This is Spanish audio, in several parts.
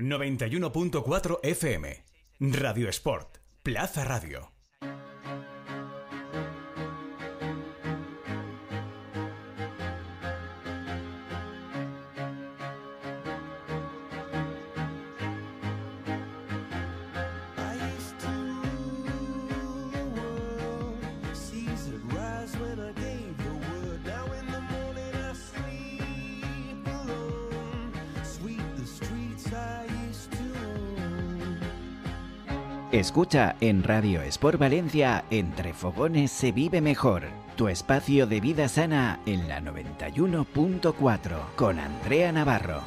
91.4 FM. Radio Sport. Plaza Radio. Escucha en Radio Sport Valencia, Entre Fogones se vive mejor. Tu espacio de vida sana en la 91.4 con Andrea Navarro.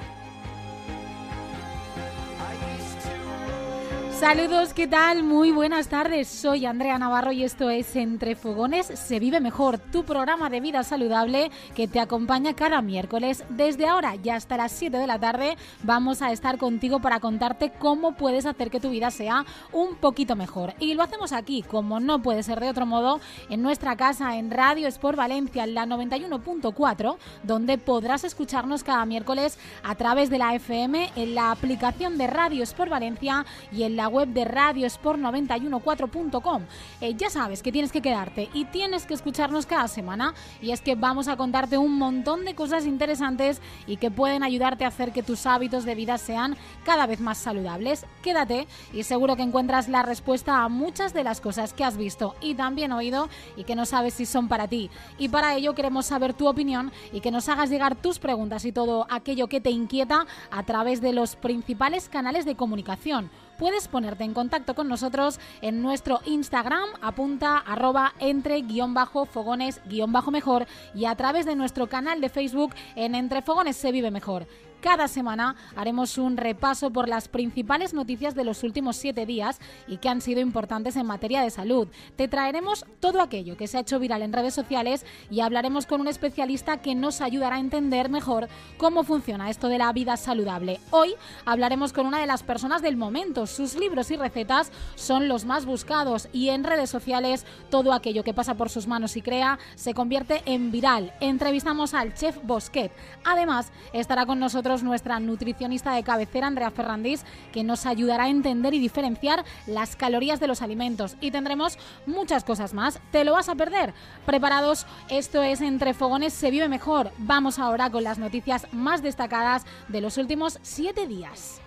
Saludos, ¿qué tal? Muy buenas tardes. Soy Andrea Navarro y esto es Entre Fogones se vive mejor, tu programa de vida saludable que te acompaña cada miércoles. Desde ahora y hasta las 7 de la tarde vamos a estar contigo para contarte cómo puedes hacer que tu vida sea un poquito mejor. Y lo hacemos aquí, como no puede ser de otro modo, en nuestra casa en Radio Sport Valencia, en la 91.4, donde podrás escucharnos cada miércoles a través de la FM, en la aplicación de Radio Sport Valencia y en la web de radiosport914.com. Eh, ya sabes que tienes que quedarte y tienes que escucharnos cada semana y es que vamos a contarte un montón de cosas interesantes y que pueden ayudarte a hacer que tus hábitos de vida sean cada vez más saludables. Quédate y seguro que encuentras la respuesta a muchas de las cosas que has visto y también oído y que no sabes si son para ti. Y para ello queremos saber tu opinión y que nos hagas llegar tus preguntas y todo aquello que te inquieta a través de los principales canales de comunicación puedes ponerte en contacto con nosotros en nuestro Instagram, apunta arroba entre guion bajo fogones guion bajo mejor y a través de nuestro canal de Facebook en Entre Fogones se vive mejor. Cada semana haremos un repaso por las principales noticias de los últimos siete días y que han sido importantes en materia de salud. Te traeremos todo aquello que se ha hecho viral en redes sociales y hablaremos con un especialista que nos ayudará a entender mejor cómo funciona esto de la vida saludable. Hoy hablaremos con una de las personas del momento. Sus libros y recetas son los más buscados y en redes sociales todo aquello que pasa por sus manos y crea se convierte en viral. Entrevistamos al chef Bosquet. Además, estará con nosotros nuestra nutricionista de cabecera, Andrea Ferrandís, que nos ayudará a entender y diferenciar las calorías de los alimentos. Y tendremos muchas cosas más. ¿Te lo vas a perder? Preparados, esto es Entre Fogones se vive mejor. Vamos ahora con las noticias más destacadas de los últimos siete días.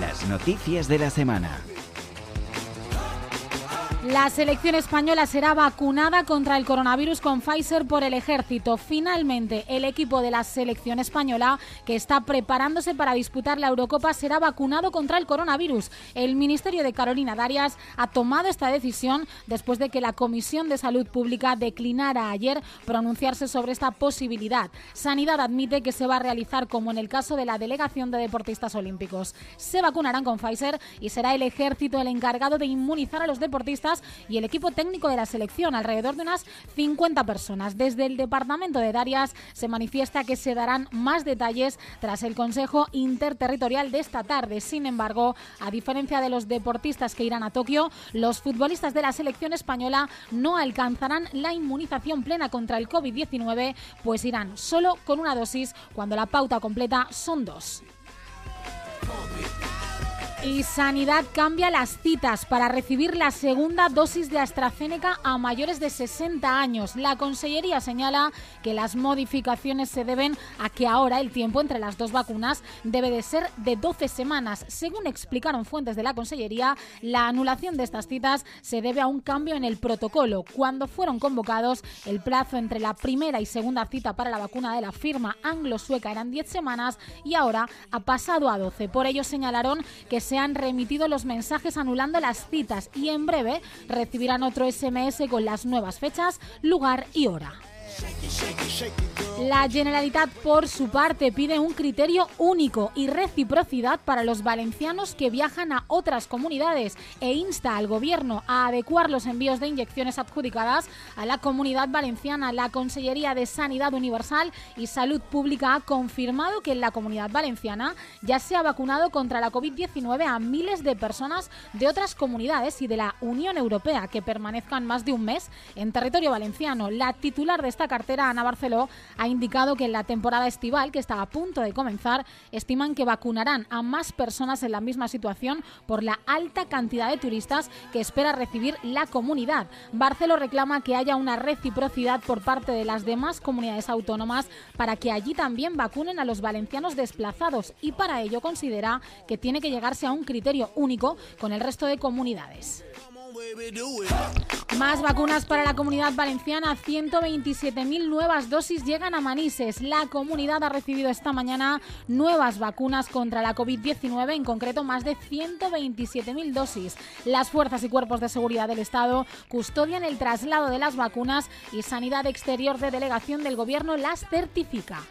Las noticias de la semana. La selección española será vacunada contra el coronavirus con Pfizer por el ejército. Finalmente, el equipo de la selección española, que está preparándose para disputar la Eurocopa, será vacunado contra el coronavirus. El Ministerio de Carolina Darias ha tomado esta decisión después de que la Comisión de Salud Pública declinara ayer pronunciarse sobre esta posibilidad. Sanidad admite que se va a realizar como en el caso de la delegación de deportistas olímpicos. Se vacunarán con Pfizer y será el ejército el encargado de inmunizar a los deportistas y el equipo técnico de la selección, alrededor de unas 50 personas. Desde el departamento de Darias se manifiesta que se darán más detalles tras el Consejo Interterritorial de esta tarde. Sin embargo, a diferencia de los deportistas que irán a Tokio, los futbolistas de la selección española no alcanzarán la inmunización plena contra el COVID-19, pues irán solo con una dosis cuando la pauta completa son dos. Y Sanidad cambia las citas para recibir la segunda dosis de AstraZeneca a mayores de 60 años. La Consellería señala que las modificaciones se deben a que ahora el tiempo entre las dos vacunas debe de ser de 12 semanas. Según explicaron fuentes de la Consellería, la anulación de estas citas se debe a un cambio en el protocolo. Cuando fueron convocados, el plazo entre la primera y segunda cita para la vacuna de la firma anglo-sueca eran 10 semanas y ahora ha pasado a 12. Por ello señalaron que se han remitido los mensajes anulando las citas y en breve recibirán otro SMS con las nuevas fechas, lugar y hora. La Generalitat, por su parte, pide un criterio único y reciprocidad para los valencianos que viajan a otras comunidades e insta al Gobierno a adecuar los envíos de inyecciones adjudicadas a la comunidad valenciana. La Consellería de Sanidad Universal y Salud Pública ha confirmado que en la comunidad valenciana ya se ha vacunado contra la COVID-19 a miles de personas de otras comunidades y de la Unión Europea que permanezcan más de un mes en territorio valenciano. La titular de esta cartera, Ana Barceló, ha indicado que en la temporada estival, que está a punto de comenzar, estiman que vacunarán a más personas en la misma situación por la alta cantidad de turistas que espera recibir la comunidad. Barceló reclama que haya una reciprocidad por parte de las demás comunidades autónomas para que allí también vacunen a los valencianos desplazados y para ello considera que tiene que llegarse a un criterio único con el resto de comunidades. Más vacunas para la comunidad valenciana. 127.000 nuevas dosis llegan a Manises. La comunidad ha recibido esta mañana nuevas vacunas contra la COVID-19, en concreto más de 127.000 dosis. Las fuerzas y cuerpos de seguridad del Estado custodian el traslado de las vacunas y Sanidad Exterior de Delegación del Gobierno las certifica.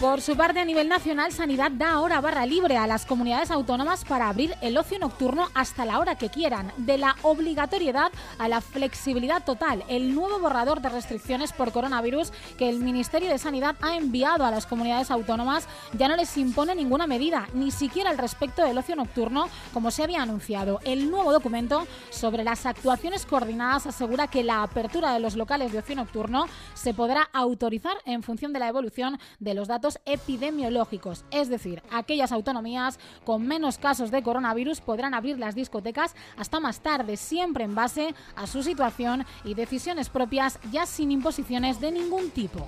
Por su parte, a nivel nacional, Sanidad da ahora barra libre a las comunidades autónomas para abrir el ocio nocturno hasta la hora que quieran, de la obligatoriedad a la flexibilidad total, el nuevo borrador de restricciones por coronavirus que el Ministerio de Sanidad ha enviado a las comunidades autónomas ya no les impone ninguna medida, ni siquiera al respecto del ocio nocturno, como se había anunciado. El nuevo documento sobre las actuaciones coordinadas asegura que la apertura de los locales de ocio nocturno se podrá autorizar en función de la evolución de los datos epidemiológicos, es decir, aquellas autonomías con menos casos de coronavirus podrán abrir las discotecas hasta más tarde, siempre en base a su situación y decisiones propias, ya sin imposiciones de ningún tipo.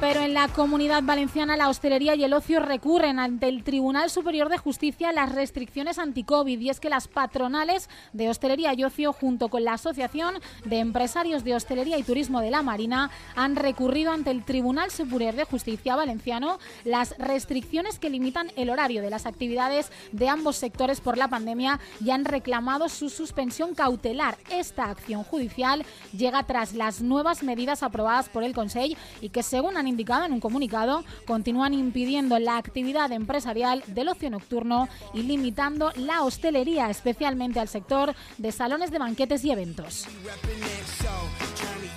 Pero en la comunidad valenciana la hostelería y el ocio recurren ante el Tribunal Superior de Justicia las restricciones anti-COVID y es que las patronales de hostelería y ocio junto con la Asociación de Empresarios de Hostelería y Turismo de la Marina han recurrido ante el Tribunal Superior de Justicia valenciano las restricciones que limitan el horario de las actividades de ambos sectores por la pandemia y han reclamado su suspensión cautelar. Esta acción judicial llega tras las nuevas medidas aprobadas por el Consejo y que según han indicado en un comunicado, continúan impidiendo la actividad empresarial del ocio nocturno y limitando la hostelería, especialmente al sector de salones de banquetes y eventos.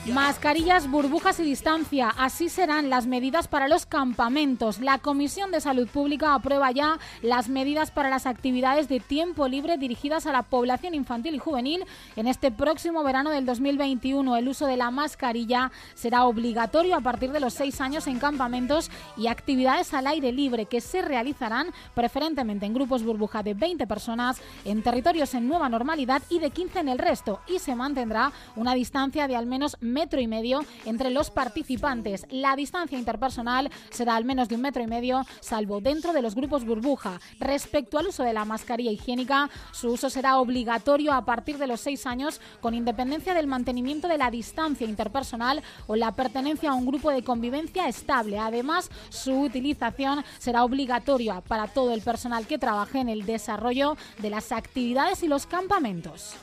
Mascarillas, burbujas y distancia. Así serán las medidas para los campamentos. La Comisión de Salud Pública aprueba ya las medidas para las actividades de tiempo libre dirigidas a la población infantil y juvenil. En este próximo verano del 2021, el uso de la mascarilla será obligatorio a partir de los seis años en campamentos y actividades al aire libre que se realizarán preferentemente en grupos burbuja de 20 personas en territorios en nueva normalidad y de 15 en el resto. Y se mantendrá una distancia de al menos metro y medio entre los participantes. La distancia interpersonal será al menos de un metro y medio, salvo dentro de los grupos burbuja. Respecto al uso de la mascarilla higiénica, su uso será obligatorio a partir de los seis años, con independencia del mantenimiento de la distancia interpersonal o la pertenencia a un grupo de convivencia estable. Además, su utilización será obligatoria para todo el personal que trabaje en el desarrollo de las actividades y los campamentos.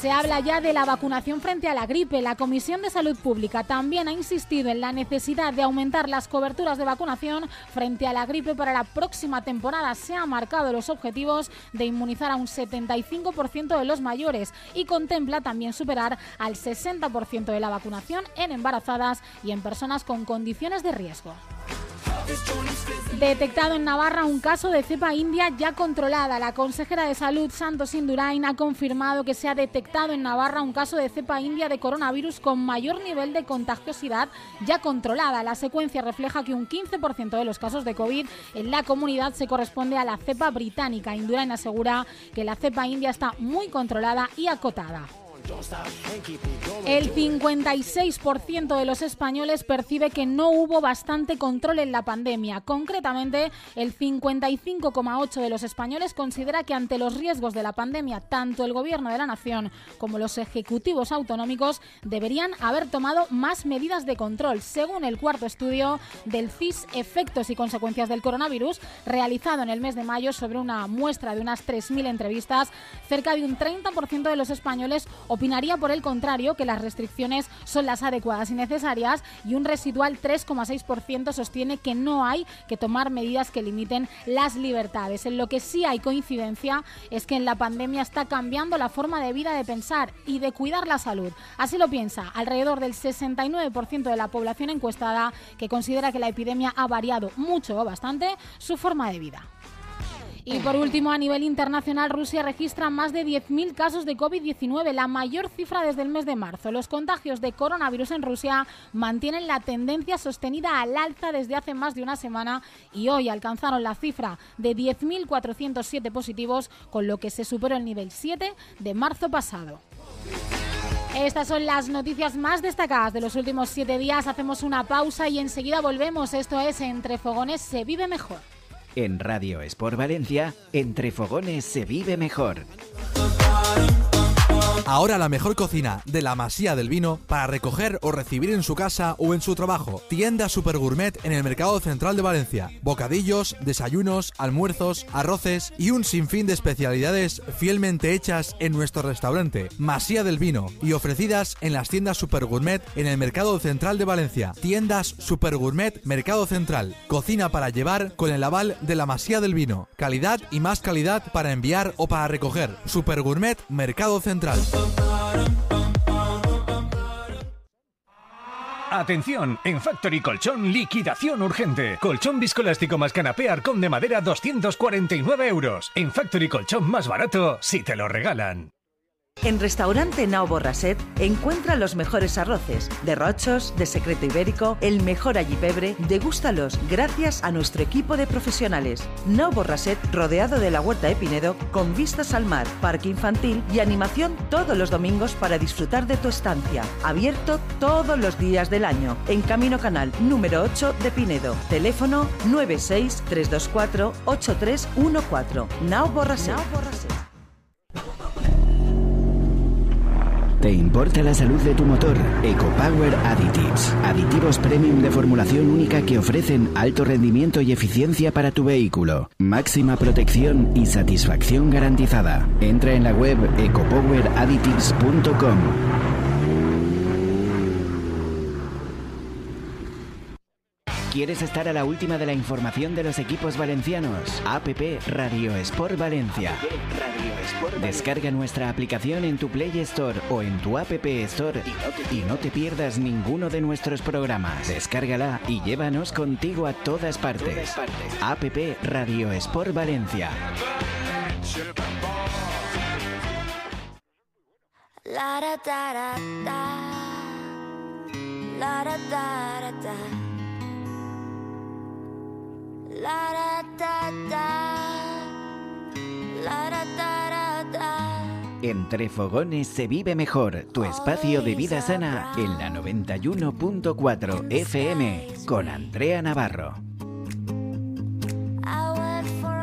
Se habla ya de la vacunación frente a la gripe. La Comisión de Salud Pública también ha insistido en la necesidad de aumentar las coberturas de vacunación frente a la gripe para la próxima temporada. Se han marcado los objetivos de inmunizar a un 75% de los mayores y contempla también superar al 60% de la vacunación en embarazadas y en personas con condiciones de riesgo. Detectado en Navarra un caso de cepa india ya controlada. La consejera de Salud, Santos Indurain, ha confirmado que se ha detectado en Navarra un caso de cepa india de coronavirus con mayor nivel de contagiosidad ya controlada. La secuencia refleja que un 15% de los casos de COVID en la comunidad se corresponde a la cepa británica. Indurain asegura que la cepa india está muy controlada y acotada. El 56% de los españoles percibe que no hubo bastante control en la pandemia. Concretamente, el 55,8% de los españoles considera que ante los riesgos de la pandemia, tanto el gobierno de la nación como los ejecutivos autonómicos deberían haber tomado más medidas de control, según el cuarto estudio del CIS Efectos y Consecuencias del Coronavirus, realizado en el mes de mayo sobre una muestra de unas 3.000 entrevistas, cerca de un 30% de los españoles opinaría por el contrario que las restricciones son las adecuadas y necesarias y un residual 3,6% sostiene que no hay que tomar medidas que limiten las libertades. En lo que sí hay coincidencia es que en la pandemia está cambiando la forma de vida de pensar y de cuidar la salud. Así lo piensa alrededor del 69% de la población encuestada que considera que la epidemia ha variado mucho o bastante su forma de vida. Y por último, a nivel internacional, Rusia registra más de 10.000 casos de COVID-19, la mayor cifra desde el mes de marzo. Los contagios de coronavirus en Rusia mantienen la tendencia sostenida al alza desde hace más de una semana y hoy alcanzaron la cifra de 10.407 positivos, con lo que se superó el nivel 7 de marzo pasado. Estas son las noticias más destacadas de los últimos siete días. Hacemos una pausa y enseguida volvemos. Esto es Entre Fogones se vive mejor. En Radio Sport Valencia, entre fogones se vive mejor. Ahora la mejor cocina de la Masía del Vino para recoger o recibir en su casa o en su trabajo. Tienda Super Gourmet en el Mercado Central de Valencia. Bocadillos, desayunos, almuerzos, arroces y un sinfín de especialidades fielmente hechas en nuestro restaurante Masía del Vino y ofrecidas en las tiendas Super Gourmet en el Mercado Central de Valencia. Tiendas Super Gourmet Mercado Central. Cocina para llevar con el aval de la Masía del Vino. Calidad y más calidad para enviar o para recoger. Super Gourmet Mercado Central. Atención, en Factory Colchón, liquidación urgente. Colchón viscoelástico más canapé Arcón de madera 249 euros. En Factory Colchón más barato, si te lo regalan. En Restaurante Nao Borraset encuentra los mejores arroces, de rochos, de secreto ibérico, el mejor allipebre, degústalos gracias a nuestro equipo de profesionales. Nao Borraset rodeado de la huerta de Pinedo, con vistas al mar, parque infantil y animación todos los domingos para disfrutar de tu estancia. Abierto todos los días del año, en Camino Canal número 8 de Pinedo. Teléfono 96 324 8314. Nao Borraset. Nao Borraset. ¿Te importa la salud de tu motor? EcoPower Additives. Aditivos premium de formulación única que ofrecen alto rendimiento y eficiencia para tu vehículo. Máxima protección y satisfacción garantizada. Entra en la web ecopoweradditives.com. ¿Quieres estar a la última de la información de los equipos valencianos? APP Radio Sport Valencia. Descarga nuestra aplicación en tu Play Store o en tu App Store y no te pierdas ninguno de nuestros programas. Descárgala y llévanos contigo a todas partes. APP Radio Sport Valencia. La da da da da. La Entre fogones se vive mejor, tu espacio de vida sana en la 91.4 FM con Andrea Navarro.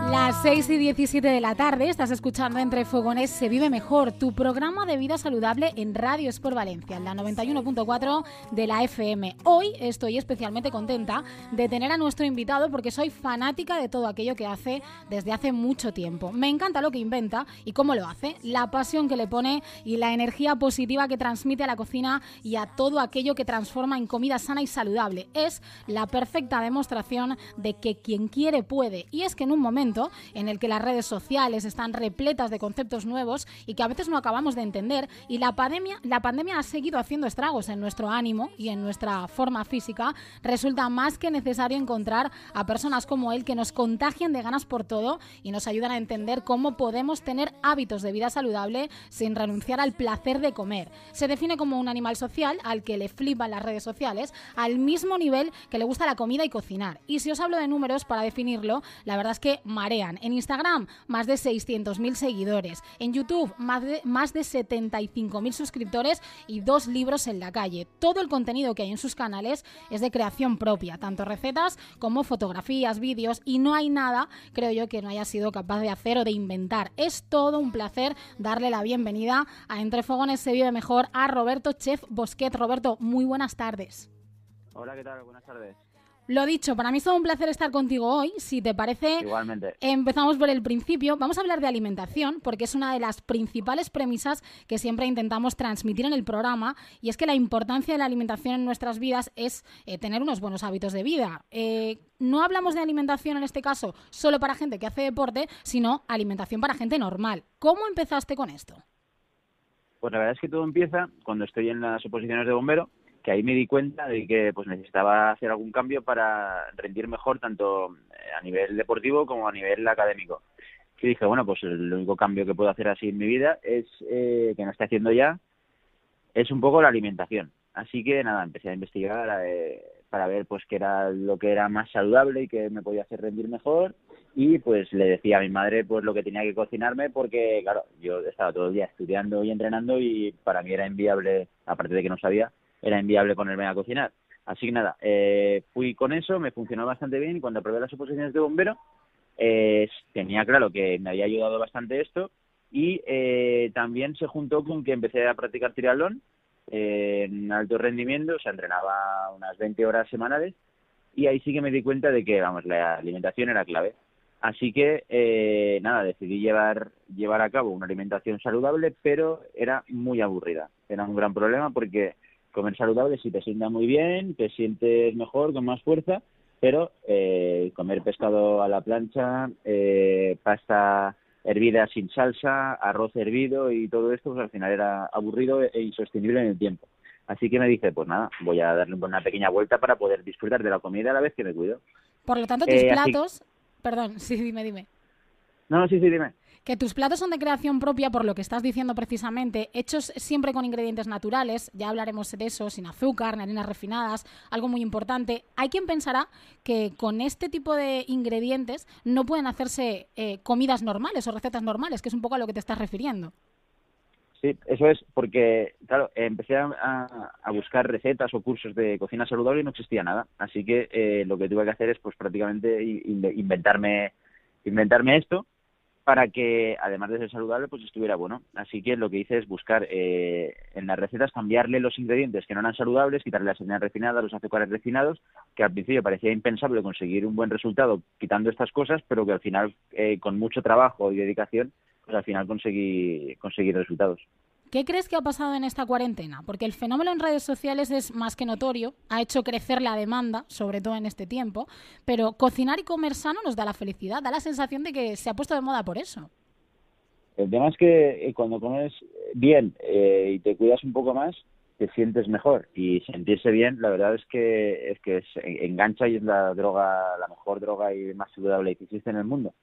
Las 6 y 17 de la tarde estás escuchando Entre Fogones Se Vive Mejor, tu programa de vida saludable en Radio Sport Valencia, en la 91.4 de la FM. Hoy estoy especialmente contenta de tener a nuestro invitado porque soy fanática de todo aquello que hace desde hace mucho tiempo. Me encanta lo que inventa y cómo lo hace, la pasión que le pone y la energía positiva que transmite a la cocina y a todo aquello que transforma en comida sana y saludable. Es la perfecta demostración de que quien quiere puede. Y es que en un momento en el que las redes sociales están repletas de conceptos nuevos y que a veces no acabamos de entender y la pandemia, la pandemia ha seguido haciendo estragos en nuestro ánimo y en nuestra forma física, resulta más que necesario encontrar a personas como él que nos contagian de ganas por todo y nos ayudan a entender cómo podemos tener hábitos de vida saludable sin renunciar al placer de comer. Se define como un animal social al que le flipan las redes sociales al mismo nivel que le gusta la comida y cocinar. Y si os hablo de números para definirlo, la verdad es que En Instagram, más de 600.000 seguidores. En YouTube, más de, más de 75.000 suscriptores y dos libros en la calle. Todo el contenido que hay en sus canales es de creación propia, tanto recetas como fotografías, vídeos, y no hay nada, creo yo, que no haya sido capaz de hacer o de inventar. Es todo un placer darle la bienvenida a Entre Fogones se vive mejor a Roberto Chef Bosquet. Roberto, muy buenas tardes. Hola, ¿qué tal? Buenas tardes. Lo dicho, para mí es todo un placer estar contigo hoy. Si te parece, Igualmente. empezamos por el principio. Vamos a hablar de alimentación, porque es una de las principales premisas que siempre intentamos transmitir en el programa. Y es que la importancia de la alimentación en nuestras vidas es eh, tener unos buenos hábitos de vida. Eh, no hablamos de alimentación en este caso solo para gente que hace deporte, sino alimentación para gente normal. ¿Cómo empezaste con esto? Pues la verdad es que todo empieza cuando estoy en las oposiciones de bombero, que ahí me di cuenta de que pues necesitaba hacer algún cambio para rendir mejor tanto eh, a nivel deportivo como a nivel académico. Y dije, bueno, pues el único cambio que puedo hacer así en mi vida es, eh, que no estoy haciendo ya, es un poco la alimentación. Así que nada, empecé a investigar eh, para ver pues qué era lo que era más saludable y que me podía hacer rendir mejor y pues le decía a mi madre pues lo que tenía que cocinarme porque claro, yo estaba todo el día estudiando y entrenando y para mí era inviable, aparte de que no sabía, era inviable ponerme a cocinar. Así que nada, eh, fui con eso, me funcionó bastante bien y cuando probé las oposiciones de bombero eh, tenía claro que me había ayudado bastante esto y eh, también se juntó con que empecé a practicar triatlón eh, en alto rendimiento, o sea, entrenaba unas 20 horas semanales y ahí sí que me di cuenta de que, vamos, la alimentación era clave. Así que, eh, nada, decidí llevar, llevar a cabo una alimentación saludable, pero era muy aburrida. Era un gran problema porque comer saludable si te sienta muy bien, te sientes mejor, con más fuerza, pero eh, comer pescado a la plancha, eh, pasta hervida sin salsa, arroz hervido y todo esto, pues al final era aburrido e insostenible en el tiempo. Así que me dije, pues nada, voy a darle una pequeña vuelta para poder disfrutar de la comida a la vez que me cuido. Por lo tanto, tus Eh, así- platos... Perdón, sí, dime, dime. No, sí, sí, dime. Que tus platos son de creación propia, por lo que estás diciendo precisamente, hechos siempre con ingredientes naturales, ya hablaremos de eso, sin azúcar, ni harinas refinadas, algo muy importante. Hay quien pensará que con este tipo de ingredientes no pueden hacerse eh, comidas normales o recetas normales, que es un poco a lo que te estás refiriendo. Sí, eso es porque, claro, empecé a, buscar recetas o cursos de cocina saludable y no existía nada. Así que eh, lo que tuve que hacer es, pues, prácticamente inventarme, inventarme esto para que, además de ser saludable, pues estuviera bueno. Así que lo que hice es buscar eh, en las recetas cambiarle los ingredientes que no eran saludables, quitarle las harinas refinadas, los azúcares refinados, que al principio parecía impensable conseguir un buen resultado quitando estas cosas, pero que al final, eh, con mucho trabajo y dedicación, pues al final conseguí conseguir resultados. ¿Qué crees que ha pasado en esta cuarentena? Porque el fenómeno en redes sociales es más que notorio, ha hecho crecer la demanda, sobre todo en este tiempo, pero cocinar y comer sano nos da la felicidad, da la sensación de que se ha puesto de moda por eso. El tema es que eh, cuando comes bien eh, y te cuidas un poco más, te sientes mejor. Y sentirse bien, la verdad es que es que es- engancha y es la droga, la mejor droga y más saludable que existe en el mundo.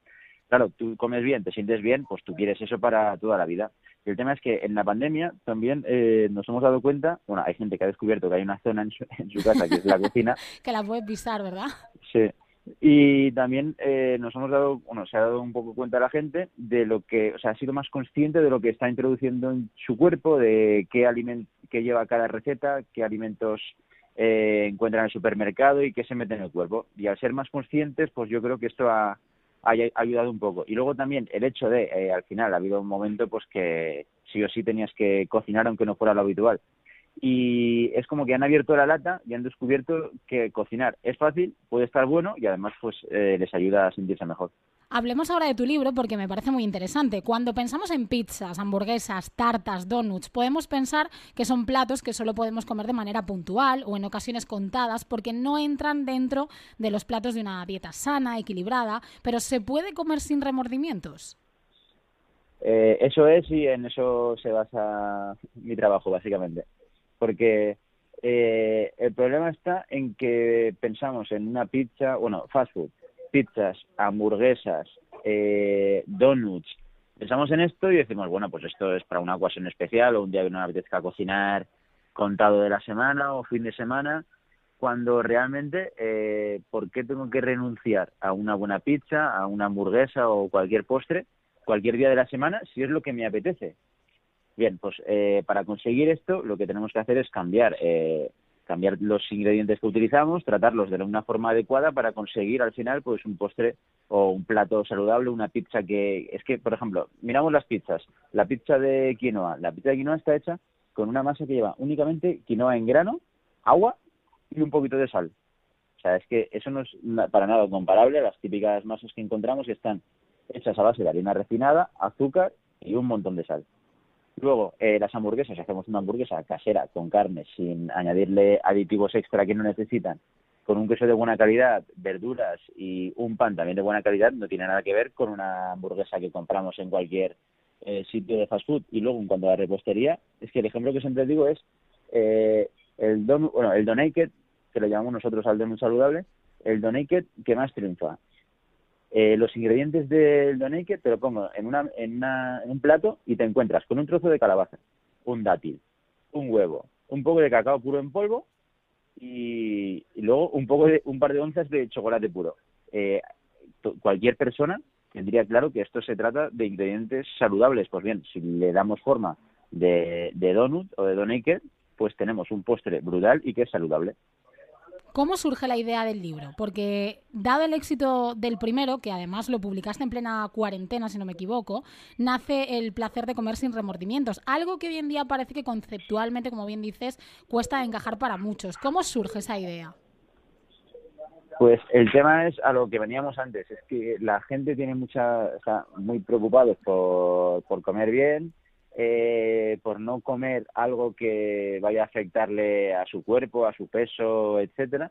Claro, tú comes bien, te sientes bien, pues tú quieres eso para toda la vida. Y el tema es que en la pandemia también eh, nos hemos dado cuenta, bueno, hay gente que ha descubierto que hay una zona en su, en su casa que es la cocina, Que la puedes pisar, ¿verdad? Sí. Y también eh, nos hemos dado, bueno, se ha dado un poco cuenta la gente de lo que, o sea, ha sido más consciente de lo que está introduciendo en su cuerpo, de qué aliment qué lleva cada receta, qué alimentos eh, encuentran en el supermercado y qué se mete en el cuerpo. Y al ser más conscientes, pues yo creo que esto ha, ha ayudado un poco. Y luego también el hecho de, eh, al final, ha habido un momento pues que sí o sí tenías que cocinar aunque no fuera lo habitual y es como que han abierto la lata y han descubierto que cocinar es fácil, puede estar bueno y además pues eh, les ayuda a sentirse mejor. Hablemos ahora de tu libro porque me parece muy interesante. Cuando pensamos en pizzas, hamburguesas, tartas, donuts, podemos pensar que son platos que solo podemos comer de manera puntual o en ocasiones contadas porque no entran dentro de los platos de una dieta sana, equilibrada, pero se puede comer sin remordimientos. Eh, eso es y en eso se basa mi trabajo básicamente, porque eh, el problema está en que pensamos en una pizza, bueno, fast food, pizzas, hamburguesas, eh, donuts, pensamos en esto y decimos, bueno, pues esto es para una ocasión especial o un día que no me apetezca cocinar contado de la semana o fin de semana, cuando realmente, eh, ¿por qué tengo que renunciar a una buena pizza, a una hamburguesa o cualquier postre cualquier día de la semana si es lo que me apetece? Bien, pues eh, para conseguir esto lo que tenemos que hacer es cambiar, eh, cambiar los ingredientes que utilizamos, tratarlos de una forma adecuada para conseguir al final pues un postre o un plato saludable, una pizza que es que, por ejemplo, miramos las pizzas, la pizza de quinoa, la pizza de quinoa está hecha con una masa que lleva únicamente quinoa en grano, agua y un poquito de sal. sea, es que eso no es para nada comparable a las típicas masas que encontramos que están hechas a base de harina refinada, azúcar y un montón de sal. Luego, eh, las hamburguesas, si hacemos una hamburguesa casera con carne sin añadirle aditivos extra que no necesitan, con un queso de buena calidad, verduras y un pan también de buena calidad, no tiene nada que ver con una hamburguesa que compramos en cualquier eh, sitio de fast food. Y luego, en cuanto a la repostería, es que el ejemplo que siempre digo es eh, el don, bueno, el Donaked, que lo llamamos nosotros al donut saludable, el Donaked que más triunfa. Eh, los ingredientes del Donaked te lo pongo en, una, en, una, en un plato y te encuentras con un trozo de calabaza, un dátil, un huevo, un poco de cacao puro en polvo y, y luego un poco de un par de onzas de chocolate puro. Eh, cualquier persona tendría claro que esto se trata de ingredientes saludables. Pues bien, si le damos forma de, de donut o de donaked, pues tenemos un postre brutal y que es saludable. ¿Cómo surge la idea del libro? Porque dado el éxito del primero, que además lo publicaste en plena cuarentena, si no me equivoco, nace el placer de comer sin remordimientos, algo que hoy en día parece que conceptualmente, como bien dices, cuesta encajar para muchos. ¿Cómo surge esa idea? Pues el tema es a lo que veníamos antes, es que la gente tiene mucha, o sea, muy preocupados por, por comer bien, eh, por no comer algo que vaya a afectarle a su cuerpo, a su peso, etcétera.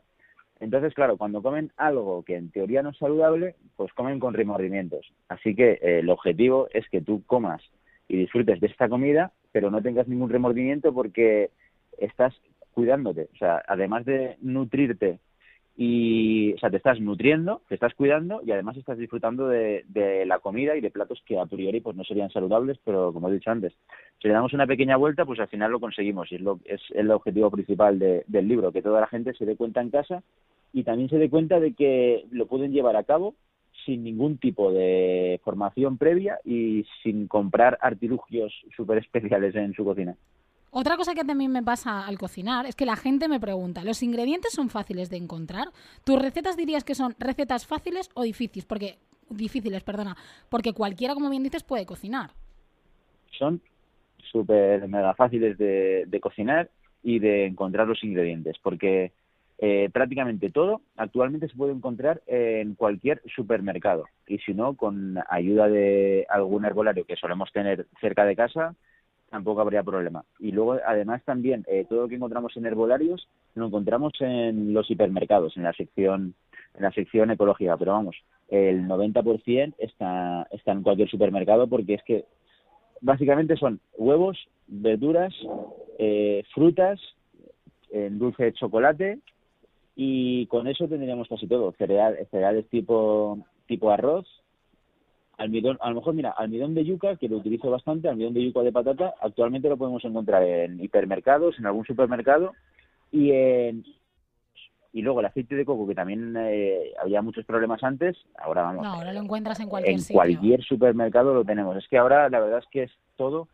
Entonces, claro, cuando comen algo que en teoría no es saludable, pues comen con remordimientos. Así que eh, el objetivo es que tú comas y disfrutes de esta comida, pero no tengas ningún remordimiento porque estás cuidándote. O sea, además de nutrirte y, o sea, te estás nutriendo, te estás cuidando y además estás disfrutando de, de la comida y de platos que a priori pues no serían saludables, pero como he dicho antes, si le damos una pequeña vuelta, pues al final lo conseguimos y es, lo, es el objetivo principal de- del libro, que toda la gente se dé cuenta en casa y también se dé cuenta de que lo pueden llevar a cabo sin ningún tipo de formación previa y sin comprar artilugios súper especiales en su cocina. Otra cosa que también me pasa al cocinar es que la gente me pregunta, ¿los ingredientes son fáciles de encontrar? ¿Tus recetas dirías que son recetas fáciles o difíciles? Porque difíciles, perdona, porque cualquiera, como bien dices, puede cocinar. son súper mega fáciles de, cocinar y de encontrar los ingredientes, porque eh, prácticamente todo actualmente se puede encontrar en cualquier supermercado y si no, con ayuda de algún herbolario que solemos tener cerca de casa, tampoco habría problema. Y luego, además, también eh, todo lo que encontramos en herbolarios lo encontramos en los hipermercados, en la sección en la sección ecológica, pero vamos, el 90% está, está en cualquier supermercado porque es que básicamente son huevos, verduras, eh, frutas, en dulce de chocolate y con eso tendríamos casi todo. Cereal, cereales tipo, tipo arroz, almidón, a lo mejor mira, almidón de yuca, que lo utilizo bastante, almidón de yuca de patata, actualmente lo podemos encontrar en hipermercados, en algún supermercado y en y luego el aceite de coco, que también eh, había muchos problemas antes, ahora vamos, No, ahora lo encuentras en cualquier en sitio. cualquier supermercado lo tenemos. Es que ahora la verdad es que es todo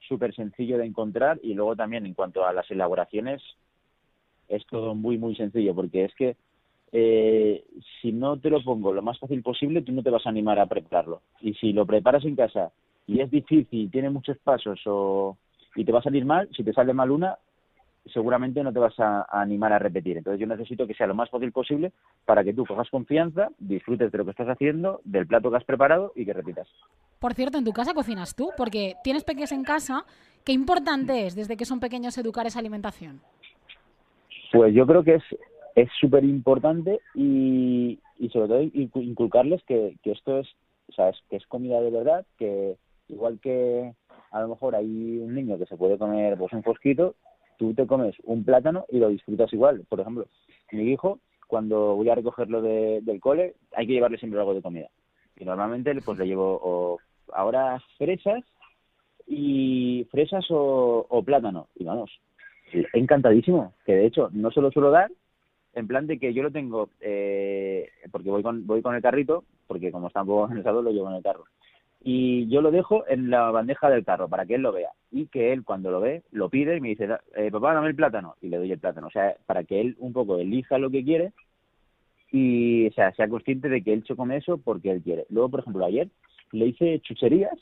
súper sencillo de encontrar y luego también en cuanto a las elaboraciones es todo muy muy sencillo porque es que eh, si no te lo pongo lo más fácil posible tú no te vas a animar a prepararlo y si lo preparas en casa y es difícil tiene muchos pasos o y te va a salir mal si te sale mal una seguramente no te vas a, a animar a repetir entonces yo necesito que sea lo más fácil posible para que tú cojas confianza disfrutes de lo que estás haciendo del plato que has preparado y que repitas Por cierto, en tu casa cocinas tú, porque tienes peques en casa. ¿Qué importante es desde que son pequeños educar esa alimentación? Pues yo creo que es es súper importante y, y sobre todo incu- inculcarles que, que esto es, o sea, es- que es comida de verdad, que igual que a lo mejor hay un niño que se puede comer pues un fosquito, tú te comes un plátano y lo disfrutas igual. Por ejemplo, mi hijo, cuando voy a recogerlo de- del cole, hay que llevarle siempre algo de comida. Y normalmente pues le llevo o ahora fresas y fresas o, o plátano. Y vamos, encantadísimo. Que de hecho no se lo suelo dar en plan de que yo lo tengo eh, porque voy con voy con el carrito porque como está un poco cansado lo llevo en el carro. Y yo lo dejo en la bandeja del carro para que él lo vea. Y que él cuando lo ve lo pide y me dice "Da- eh, papá dame el plátano y le doy el plátano. O sea para que él un poco elija lo que quiere y o sea sea consciente de que él se come eso porque él quiere. Luego por ejemplo ayer le hice chucherías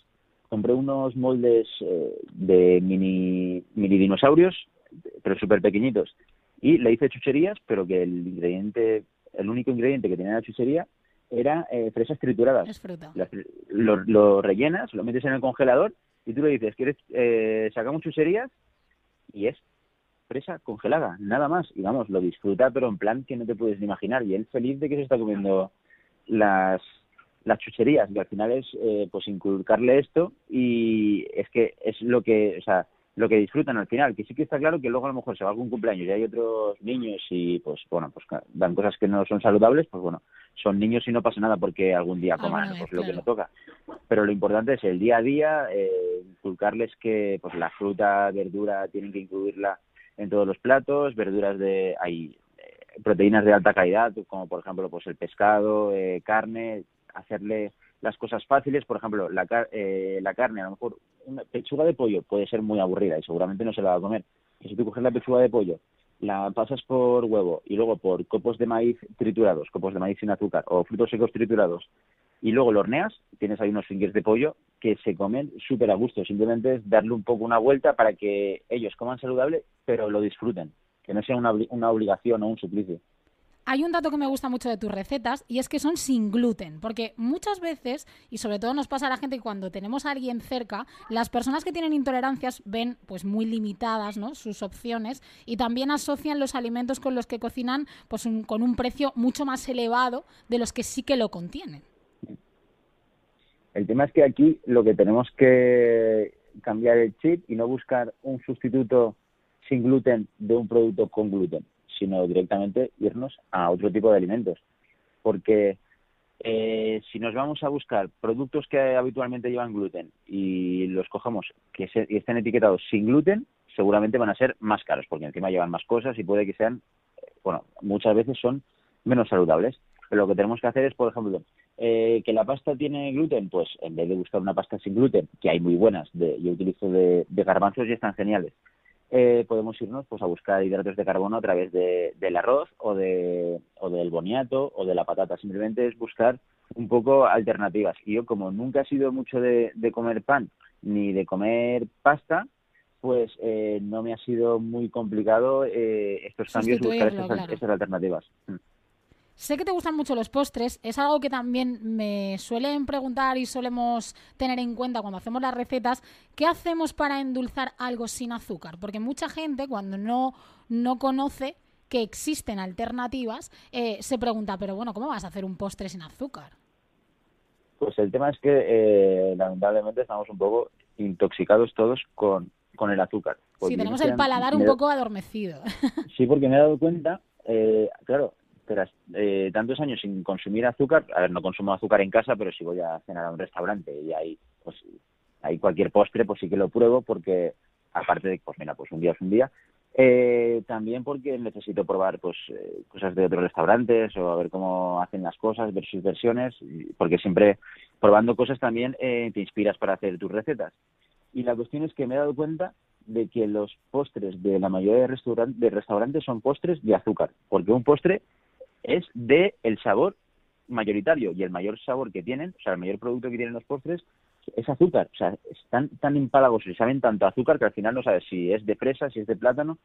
compré unos moldes eh, de mini mini dinosaurios pero súper pequeñitos y le hice chucherías, pero que el ingrediente, el único ingrediente que tenía la chuchería era eh, fresas trituradas. Es fruta. Las- lo, lo rellenas, lo metes en el congelador y tú le dices, ¿quieres, eh, sacamos chucherías? Y es fresa congelada, nada más. Y vamos, lo disfruta, pero en plan que no te puedes ni imaginar. Y él feliz de que se está comiendo las, las chucherías. Y al final es, eh, pues, inculcarle esto y es que es lo que, o sea, lo que disfrutan al final. Que sí que está claro que luego a lo mejor se va a algún cumpleaños y hay otros niños y, pues, bueno, pues dan cosas que no son saludables, pues bueno, son niños y no pasa nada porque algún día coman pues, lo que no toca. Pero lo importante es el día a día, eh, inculcarles que pues la fruta, verdura, tienen que incluirla en todos los platos, verduras de hay eh, proteínas de alta calidad, como por ejemplo pues el pescado, eh, carne, hacerle las cosas fáciles, por ejemplo, la, eh, la carne, a lo mejor una pechuga de pollo puede ser muy aburrida y seguramente no se la va a comer. Si tú coges la pechuga de pollo, la pasas por huevo y luego por copos de maíz triturados, copos de maíz sin azúcar o frutos secos triturados y luego lo horneas, tienes ahí unos fingers de pollo que se comen súper a gusto. Simplemente es darle un poco una vuelta para que ellos coman saludable, pero lo disfruten, que no sea una obligación o un suplicio. Hay un dato que me gusta mucho de tus recetas y es que son sin gluten, porque muchas veces, y sobre todo nos pasa a la gente que cuando tenemos a alguien cerca, las personas que tienen intolerancias ven pues muy limitadas ¿no? sus opciones y también asocian los alimentos con los que cocinan pues un- con un precio mucho más elevado de los que sí que lo contienen. El tema es que aquí lo que tenemos que cambiar el chip y no buscar un sustituto sin gluten de un producto con gluten, sino directamente irnos a otro tipo de alimentos. Porque eh, si nos vamos a buscar productos que habitualmente llevan gluten y los cogemos que se- y estén etiquetados sin gluten, seguramente van a ser más caros, porque encima llevan más cosas y puede que sean, eh, bueno, muchas veces son menos saludables. Pero lo que tenemos que hacer es, por ejemplo, eh, que la pasta tiene gluten, pues en vez de buscar una pasta sin gluten, que hay muy buenas, de, yo utilizo de, de garbanzos y están geniales, eh, podemos irnos pues a buscar hidratos de carbono a través de, del arroz o, de, o del boniato o de la patata. Simplemente es buscar un poco alternativas. Y yo, como nunca he sido mucho de, de comer pan ni de comer pasta, pues eh, no me ha sido muy complicado eh, estos cambios buscar estas, claro. estas alternativas. Sé que te gustan mucho los postres, es algo que también me suelen preguntar y solemos tener en cuenta cuando hacemos las recetas. ¿Qué hacemos para endulzar algo sin azúcar? Porque mucha gente cuando no, no conoce que existen alternativas, eh, se pregunta, pero bueno, ¿cómo vas a hacer un postre sin azúcar? Pues el tema es que eh, lamentablemente estamos un poco intoxicados todos con, con el azúcar. Porque tenemos el paladar me un poco adormecido. Sí, porque me he dado cuenta, eh, claro, eh, tantos años sin consumir azúcar, a ver, no consumo azúcar en casa, pero si voy a cenar a un restaurante y hay, pues, cualquier postre, pues sí que lo pruebo porque, aparte de, pues mira, pues un día es un día, eh, también porque necesito probar pues eh, cosas de otros restaurantes o a ver cómo hacen las cosas, ver sus versiones, porque siempre probando cosas también eh, te inspiras para hacer tus recetas. Y la cuestión es que me he dado cuenta de que los postres de la mayoría de, de restaurantes son postres de azúcar, porque un postre es de el sabor mayoritario y el mayor sabor que tienen, o sea, el mayor producto que tienen los postres es azúcar, o sea, están tan empalagosos y saben tanto azúcar que al final no sabes si es de fresa, si es de plátano.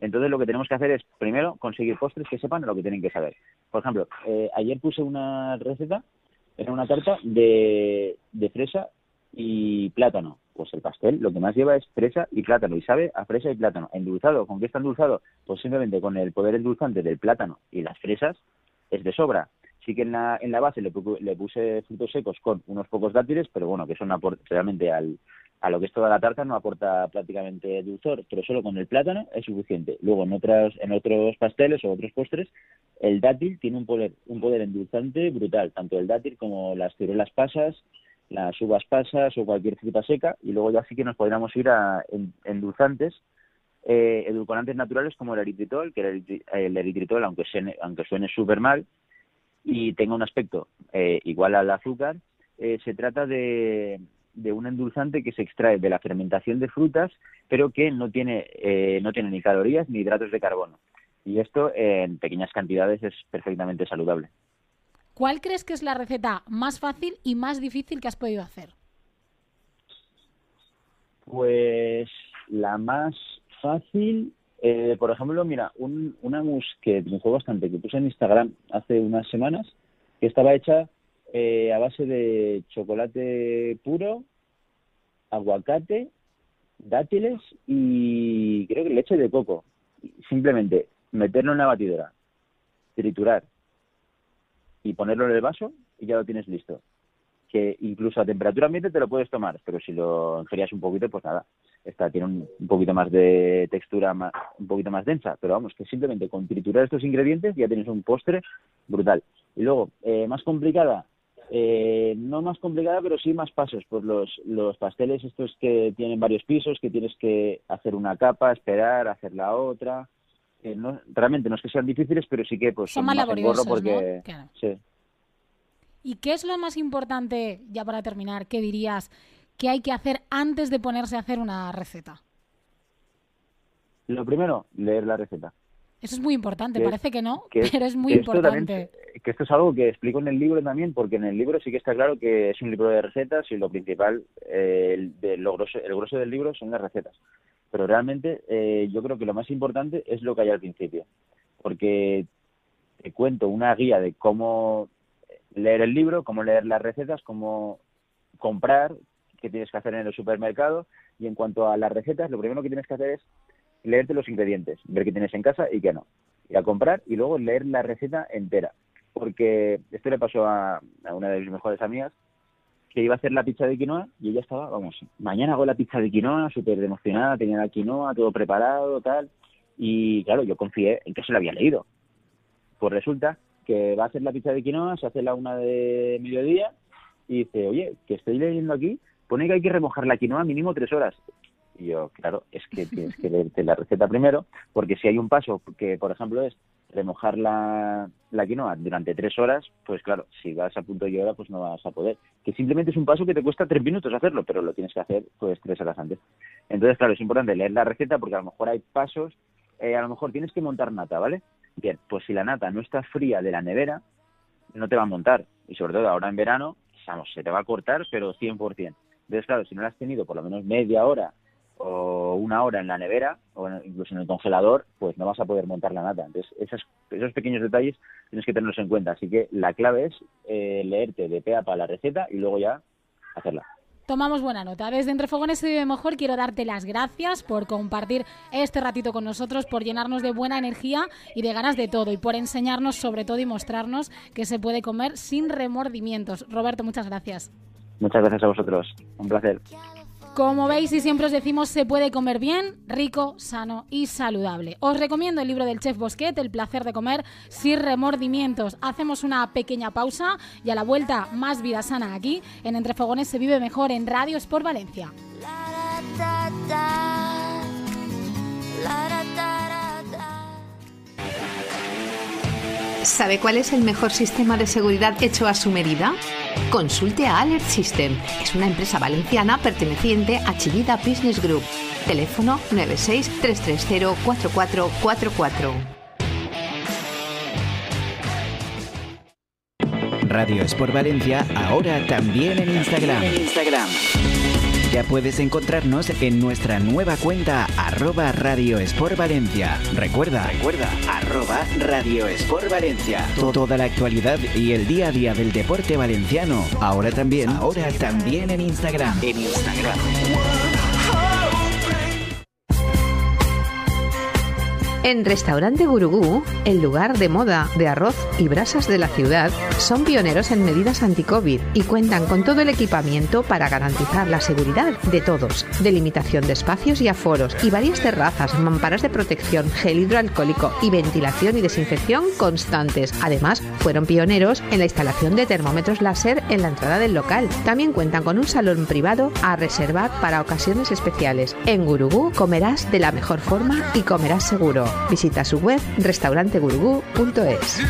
Entonces lo que tenemos que hacer es primero conseguir postres que sepan lo que tienen que saber. Por ejemplo, eh, ayer puse una receta, era una tarta de, de fresa y plátano. Pues el pastel lo que más lleva es fresa y plátano y sabe a fresa y plátano. Endulzado, ¿con qué está endulzado? Pues simplemente con el poder endulzante del plátano y las fresas es de sobra. Sí que en la, en la base le, pu- le puse frutos secos con unos pocos dátiles, pero bueno, que son apor- realmente al, a lo que es toda la tarta no aporta prácticamente dulzor, pero solo con el plátano es suficiente. Luego en otras en otros pasteles o otros postres, el dátil tiene un poder un poder endulzante brutal, tanto el dátil como las ciruelas pasas, las uvas pasas o cualquier fruta seca, y luego ya sí que nos podríamos ir a en- endulzantes, eh, edulcorantes naturales como el eritritol, que el, el eritritol, aunque suene, aunque suene súper mal y tenga un aspecto eh, igual al azúcar, eh, se trata de, de un endulzante que se extrae de la fermentación de frutas, pero que no tiene, eh, no tiene ni calorías ni hidratos de carbono. Y esto en pequeñas cantidades es perfectamente saludable. ¿Cuál crees que es la receta más fácil y más difícil que has podido hacer? Pues la más fácil Eh, por ejemplo, mira, un, una mousse que me fue bastante, que puse en Instagram hace unas semanas, que estaba hecha eh, a base de chocolate puro, aguacate, dátiles y creo que leche de coco. Simplemente meterlo en la batidora, triturar y ponerlo en el vaso y ya lo tienes listo. Que incluso a temperatura ambiente te lo puedes tomar, pero si lo enfrías un poquito, pues nada, esta tiene un, poquito más de textura, más, un poquito más densa, pero vamos, que simplemente con triturar estos ingredientes ya tienes un postre brutal. Y luego, eh, más complicada, eh, no más complicada, pero sí más pasos. Pues los, los pasteles estos que tienen varios pisos, que tienes que hacer una capa, esperar, hacer la otra. Eh, no, realmente no es que sean difíciles, pero sí que pues Son más laboriosos, porque ¿no? Claro. sí. ¿Y qué es lo más importante, ya para terminar, qué dirías que hay que hacer antes de ponerse a hacer una receta? Lo primero, leer la receta. Eso es muy importante, Que- parece que no, que- pero es muy que también importante. que esto es algo que explico en el libro también, porque en el libro sí que está claro que es un libro de recetas y lo principal, eh, el, de lo grosso, el grosso del libro son las recetas. Pero realmente eh, yo creo que lo más importante es lo que hay al principio, porque te cuento una guía de cómo leer el libro, cómo leer las recetas, cómo comprar, qué tienes que hacer en el supermercado y en cuanto a las recetas, lo primero que tienes que hacer es leerte los ingredientes, ver qué tienes en casa y qué no. Ir a comprar y luego leer la receta entera. Porque esto le pasó a, a una de mis mejores amigas que iba a hacer la pizza de quinoa y ella estaba, vamos, mañana hago la pizza de quinoa, súper emocionada, tenía la quinoa, todo preparado, tal. Y claro, yo confié en que se lo había leído. Pues resulta que va a hacer la pizza de quinoa, se hace la una de mediodía y dice, oye, que estoy leyendo aquí, pone que hay que remojar la quinoa mínimo tres horas. Y yo, claro, es que tienes que leerte la receta primero, porque si hay un paso que, por ejemplo, es remojar la, quinoa durante tres horas, pues claro, si vas a punto y hora, pues no vas a poder. Que simplemente es un paso que te cuesta tres minutos hacerlo, pero lo tienes que hacer pues tres horas antes. Entonces, claro, es importante leer la receta porque a lo mejor hay pasos, eh, a lo mejor tienes que montar nata, ¿vale? Bien, pues si la nata no está fría de la nevera, no te va a montar. Y sobre todo ahora en verano, vamos, se te va a cortar, pero 100%. Entonces, claro, si no la has tenido por lo menos media hora o una hora en la nevera o incluso en el congelador, pues no vas a poder montar la nata. Entonces, esos pequeños detalles tienes que tenerlos en cuenta. Así que la clave es eh, leerte de pe a pa la receta y luego ya hacerla. Tomamos buena nota. Desde Entre Fogones se vive mejor. Quiero darte las gracias por compartir este ratito con nosotros, por llenarnos de buena energía y de ganas de todo y por enseñarnos sobre todo y mostrarnos que se puede comer sin remordimientos. Roberto, muchas gracias. Muchas gracias a vosotros. Un placer. Como veis y siempre os decimos, se puede comer bien, rico, sano y saludable. Os recomiendo el libro del chef Bosquet, El placer de comer sin remordimientos. Hacemos una pequeña pausa y a la vuelta más vida sana aquí en Entre Fogones se vive mejor en Radio Sport Valencia. ¿Sabe cuál es el mejor sistema de seguridad hecho a su medida? Consulte a Alert System. Es una empresa valenciana perteneciente a Chivita Business Group. Teléfono 96 330 4444. Radio Sport Valencia ahora también en Instagram. Instagram. Puedes encontrarnos en nuestra nueva cuenta arroba Radio Sport Valencia. Recuerda, recuerda, arroba Radio Sport Valencia. To- Toda la actualidad y el día a día del deporte valenciano. Ahora también, ahora también en Instagram. En Instagram. En Restaurante Gurugú, el lugar de moda de arroz y brasas de la ciudad, son pioneros en medidas anti-COVID y cuentan con todo el equipamiento para garantizar la seguridad de todos. Delimitación de espacios y aforos y varias terrazas, mamparas de protección, gel hidroalcohólico y ventilación y desinfección constantes. Además, fueron pioneros en la instalación de termómetros láser en la entrada del local. También cuentan con un salón privado a reservar para ocasiones especiales. En Gurugú comerás de la mejor forma y comerás seguro. Visita su web restaurantegurugú.es.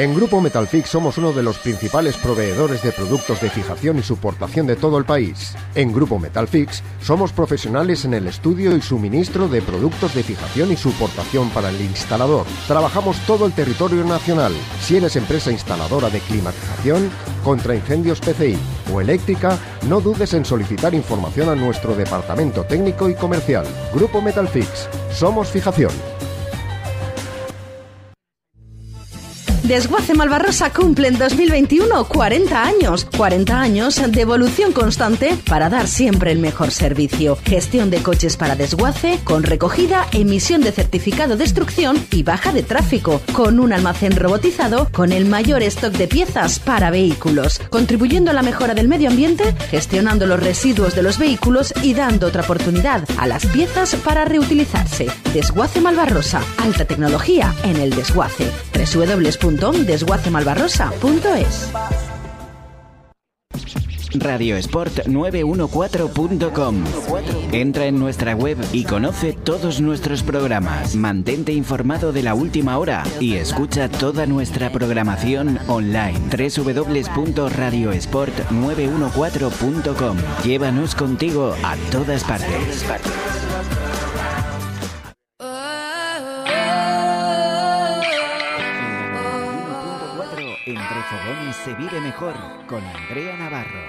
En Grupo Metalfix somos uno de los principales proveedores de productos de fijación y soportación de todo el país. En Grupo Metalfix somos profesionales en el estudio y suministro de productos de fijación y soportación para el instalador. Trabajamos todo el territorio nacional. Si eres empresa instaladora de climatización, contra incendios PCI o eléctrica, no dudes en solicitar información a nuestro departamento técnico y comercial. Grupo Metalfix. Somos fijación. Desguace Malvarrosa cumple en 2021 40 años. 40 años de evolución constante para dar siempre el mejor servicio. Gestión de coches para desguace, con recogida, emisión de certificado de destrucción y baja de tráfico. Con un almacén robotizado con el mayor stock de piezas para vehículos. Contribuyendo a la mejora del medio ambiente, gestionando los residuos de los vehículos y dando otra oportunidad a las piezas para reutilizarse. Desguace Malvarrosa. Alta tecnología en el desguace. www.desguacemalvarrosa.es Radiosport914.com. Entra en nuestra web y conoce todos nuestros programas. Mantente informado de la última hora y escucha toda nuestra programación online. www.radiosport914.com. Llévanos contigo a todas partes. Se vive mejor con Andrea Navarro.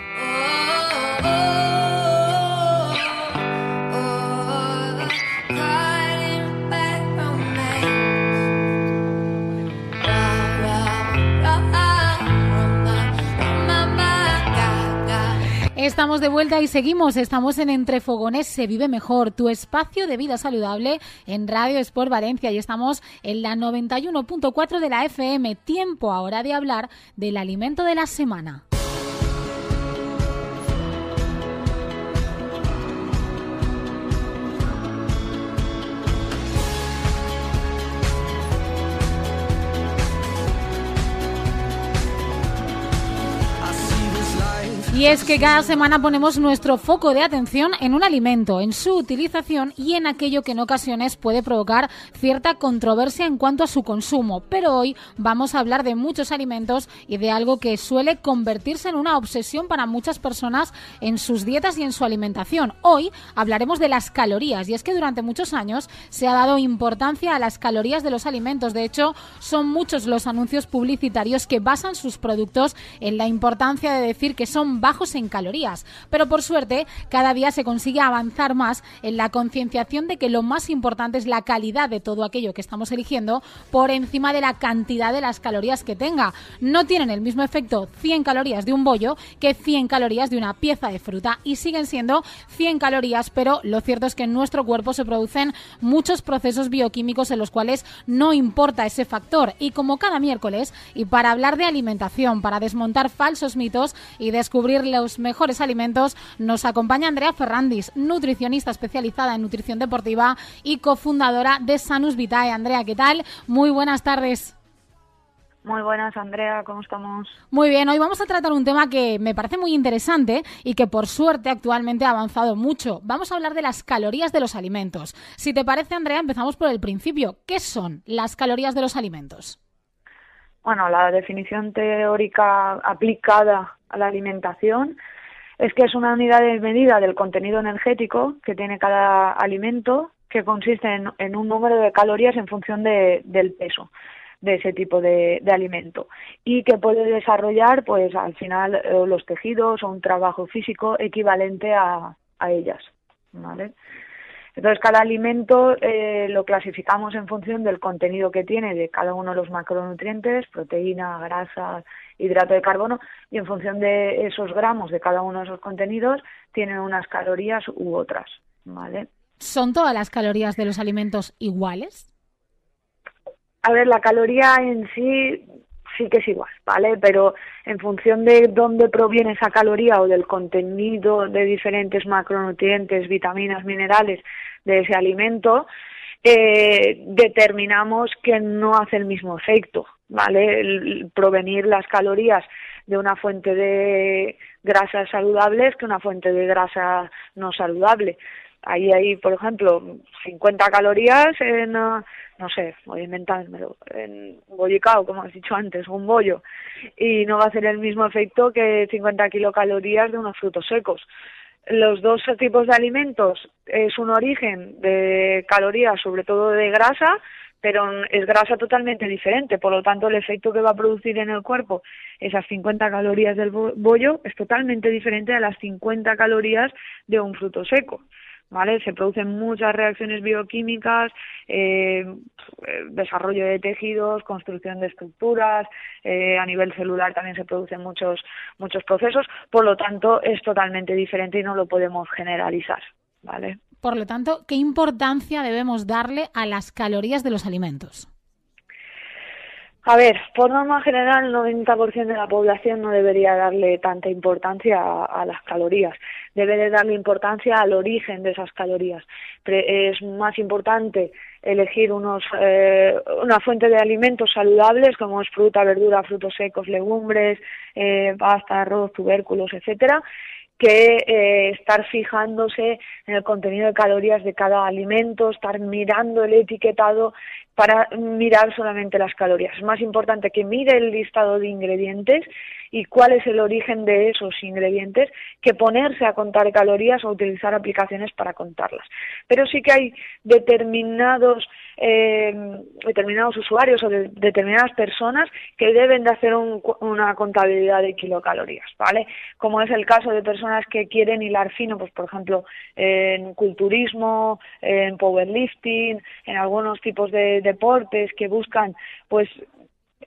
Estamos de vuelta y seguimos. Estamos en Entre Fogones se vive mejor, tu espacio de vida saludable en Radio Sport Valencia y estamos en la 91.4 de la FM. Tiempo ahora de hablar del alimento de la semana. Y es que cada semana ponemos nuestro foco de atención en un alimento, en su utilización y en aquello que en ocasiones puede provocar cierta controversia en cuanto a su consumo. Pero hoy vamos a hablar de muchos alimentos y de algo que suele convertirse en una obsesión para muchas personas en sus dietas y en su alimentación. Hoy hablaremos de las calorías y es que durante muchos años se ha dado importancia a las calorías de los alimentos. De hecho, son muchos los anuncios publicitarios que basan sus productos en la importancia de decir que son bajos en calorías. Pero por suerte, cada día se consigue avanzar más en la concienciación de que lo más importante es la calidad de todo aquello que estamos eligiendo por encima de la cantidad de las calorías que tenga. No tienen el mismo efecto 100 calorías de un bollo que 100 calorías de una pieza de fruta y siguen siendo 100 calorías, pero lo cierto es que en nuestro cuerpo se producen muchos procesos bioquímicos en los cuales no importa ese factor. Y como cada miércoles, y para hablar de alimentación, para desmontar falsos mitos y descubrir los mejores alimentos, nos acompaña Andrea Ferrandis, nutricionista especializada en nutrición deportiva y cofundadora de Sanus Vitae. Andrea, ¿qué tal? Muy buenas tardes. Muy buenas, Andrea, ¿cómo estamos? Muy bien, hoy vamos a tratar un tema que me parece muy interesante y que por suerte actualmente ha avanzado mucho. Vamos a hablar de las calorías de los alimentos. Si te parece, Andrea, empezamos por el principio. ¿Qué son las calorías de los alimentos? Bueno, la definición teórica aplicada a la alimentación es que es una unidad de medida del contenido energético que tiene cada alimento que consiste en, en un número de calorías en función de, del peso de ese tipo de, de, alimento y que puede desarrollar pues al final eh, los tejidos o un trabajo físico equivalente a, a ellas ¿vale? Entonces, cada alimento eh, lo clasificamos en función del contenido que tiene de cada uno de los macronutrientes, proteína, grasa, hidrato de carbono, y en función de esos gramos de cada uno de esos contenidos, tienen unas calorías u otras, ¿vale? ¿Son todas las calorías de los alimentos iguales? A ver, la caloría en sí sí que es igual, ¿vale? Pero en función de dónde proviene esa caloría o del contenido de diferentes macronutrientes, vitaminas, minerales de ese alimento, eh, determinamos que no hace el mismo efecto, ¿vale? El provenir las calorías de una fuente de grasas saludables que una fuente de grasa no saludable. Ahí hay, por ejemplo, 50 calorías en, ah, no sé, voy a inventármelo, en bollicao, como has dicho antes, un bollo, y no va a hacer el mismo efecto que 50 kilocalorías de unos frutos secos. Los dos tipos de alimentos es un origen de calorías, sobre todo de grasa, pero es grasa totalmente diferente, por lo tanto el efecto que va a producir en el cuerpo esas 50 calorías del bollo es totalmente diferente a las 50 calorías de un fruto seco. ¿Vale? Se producen muchas reacciones bioquímicas, eh, desarrollo de tejidos, construcción de estructuras, eh, a nivel celular también se producen muchos, muchos procesos, por lo tanto es totalmente diferente y no lo podemos generalizar, ¿vale? Por lo tanto, ¿qué importancia debemos darle a las calorías de los alimentos? A ver, por norma general, el 90% de la población no debería darle tanta importancia a, las calorías. Debe de darle importancia al origen de esas calorías. es más importante elegir unos, eh, una fuente de alimentos saludables como es fruta, verdura, frutos secos, legumbres, eh, pasta, arroz, tubérculos, etcétera, que eh, estar fijándose en el contenido de calorías de cada alimento, estar mirando el etiquetado para mirar solamente las calorías. Es más importante que mire el listado de ingredientes y cuál es el origen de esos ingredientes que ponerse a contar calorías o utilizar aplicaciones para contarlas. Pero sí que hay determinados eh, determinados usuarios o determinadas personas que deben de hacer una contabilidad de kilocalorías, ¿vale? Como es el caso de personas que quieren hilar fino, pues por ejemplo en culturismo, en powerlifting, en algunos tipos de deportes que buscan pues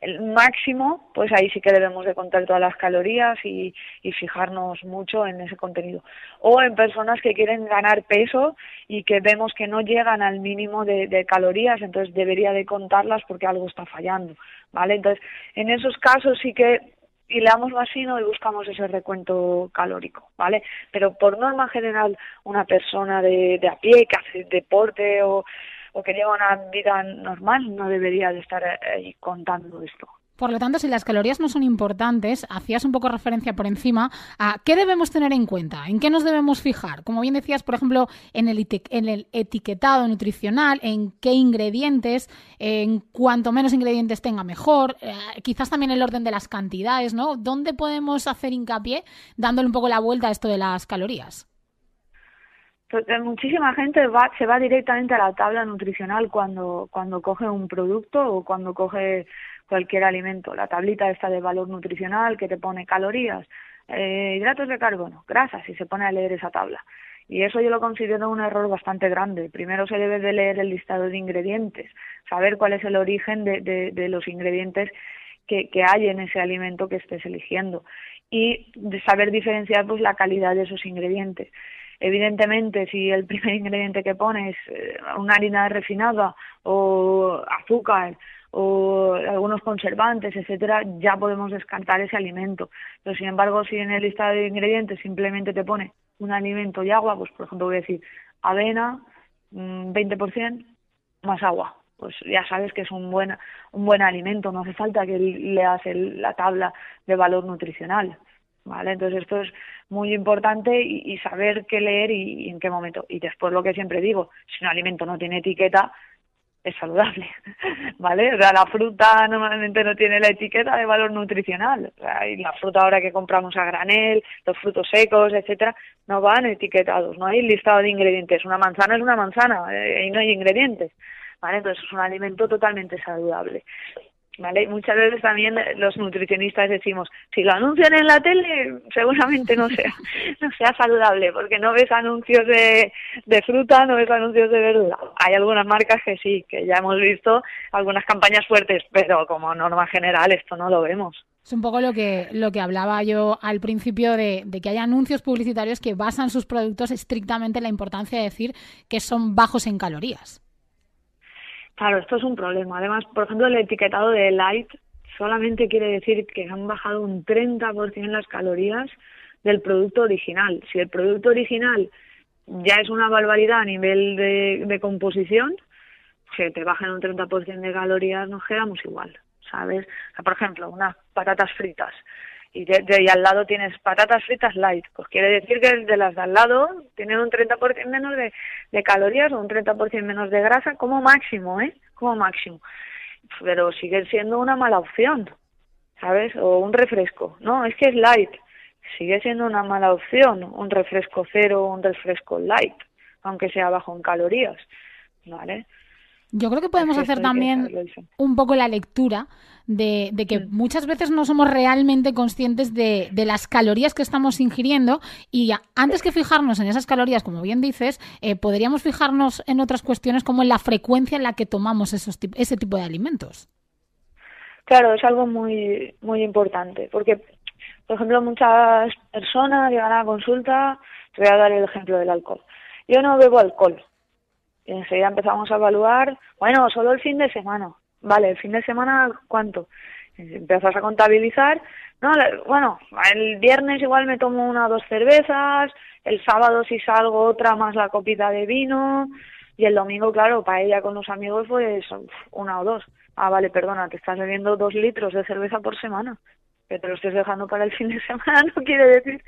el máximo, pues ahí sí que debemos de contar todas las calorías y, fijarnos mucho en ese contenido. O en personas que quieren ganar peso y que vemos que no llegan al mínimo de, calorías, entonces debería de contarlas porque algo está fallando, ¿vale? Entonces, en esos casos sí que hilamos fino y buscamos ese recuento calórico, ¿vale? Pero por norma general, una persona de, de a pie que hace deporte o o que lleva una vida normal no debería de estar ahí contando esto. Por lo tanto, si las calorías no son importantes, hacías un poco referencia por encima a qué debemos tener en cuenta, en qué nos debemos fijar. Como bien decías, por ejemplo, en el, en el etiquetado nutricional, en qué ingredientes, en cuanto menos ingredientes tenga mejor, eh, quizás también el orden de las cantidades, ¿no? ¿Dónde podemos hacer hincapié dándole un poco la vuelta a esto de las calorías? Pues, eh, muchísima gente va, se va directamente a la tabla nutricional cuando, cuando coge un producto o cuando coge cualquier alimento. La tablita está de valor nutricional que te pone calorías, eh, hidratos de carbono, grasas y se pone a leer esa tabla. Y eso yo lo considero un error bastante grande. Primero se debe de leer el listado de ingredientes, saber cuál es el origen de, de, de los ingredientes que, que hay en ese alimento que estés eligiendo y saber diferenciar pues la calidad de esos ingredientes. Evidentemente, si el primer ingrediente que pones es eh, una harina refinada o azúcar o algunos conservantes, etcétera, ya podemos descartar ese alimento. Pero sin embargo, si en el listado de ingredientes simplemente te pone un alimento y agua, pues por ejemplo voy a decir avena, 20% mm, más agua. Pues ya sabes que es un buen, un buen alimento, no hace falta que leas la tabla de valor nutricional. ¿Vale? Entonces esto es muy importante y, saber qué leer y, en qué momento. Y después lo que siempre digo, si un alimento no tiene etiqueta, es saludable, ¿vale? O sea, la fruta normalmente no tiene la etiqueta de valor nutricional. y la fruta ahora que compramos a granel, los frutos secos, etcétera, no van etiquetados, no hay listado de ingredientes. Una manzana es una manzana eh, y no hay ingredientes, ¿vale? Entonces es un alimento totalmente saludable. ¿Vale? Muchas veces también los nutricionistas decimos, si lo anuncian en la tele, seguramente no sea, no sea saludable, porque no ves anuncios de, de fruta, no ves anuncios de verdura. Hay algunas marcas que sí, que ya hemos visto algunas campañas fuertes, pero como norma general esto no lo vemos. Es un poco lo que, lo que hablaba yo al principio de, de, que hay anuncios publicitarios que basan sus productos estrictamente en la importancia de decir que son bajos en calorías. Claro, esto es un problema. Además, por ejemplo, el etiquetado de light solamente quiere decir que han bajado un 30% las calorías del producto original. Si el producto original ya es una barbaridad a nivel de, de composición, que te bajen un 30% de calorías nos quedamos igual, ¿sabes? por ejemplo, unas patatas fritas y de, de- y al lado tienes patatas fritas light, pues quiere decir que de las de al lado tienen un 30% menos de, de calorías o un 30% menos de grasa como máximo, ¿eh? Como máximo. Pero sigue siendo una mala opción, ¿sabes? O un refresco. No, es que es light. Sigue siendo una mala opción un refresco cero o un refresco light, aunque sea bajo en calorías, ¿vale? Yo creo que podemos hacer también un poco la lectura de, de que muchas veces no somos realmente conscientes de, de las calorías que estamos ingiriendo y antes que fijarnos en esas calorías, como bien dices, eh, podríamos fijarnos en otras cuestiones como en la frecuencia en la que tomamos esos ese tipo de alimentos. Claro, es algo muy muy importante, porque, por ejemplo, muchas personas llegan a la consulta, te voy a dar el ejemplo del alcohol. Yo no bebo alcohol. Y enseguida empezamos a evaluar, bueno, solo el fin de semana. Vale, el fin de semana, ¿cuánto? Y empiezas a contabilizar, no, bueno, el viernes igual me tomo una o dos cervezas, el sábado si salgo otra más la copita de vino, y el domingo, claro, para ella con los amigos, pues una o dos. Ah, vale, perdona, te estás bebiendo dos litros de cerveza por semana. Que te lo estés dejando para el fin de semana no quiere decir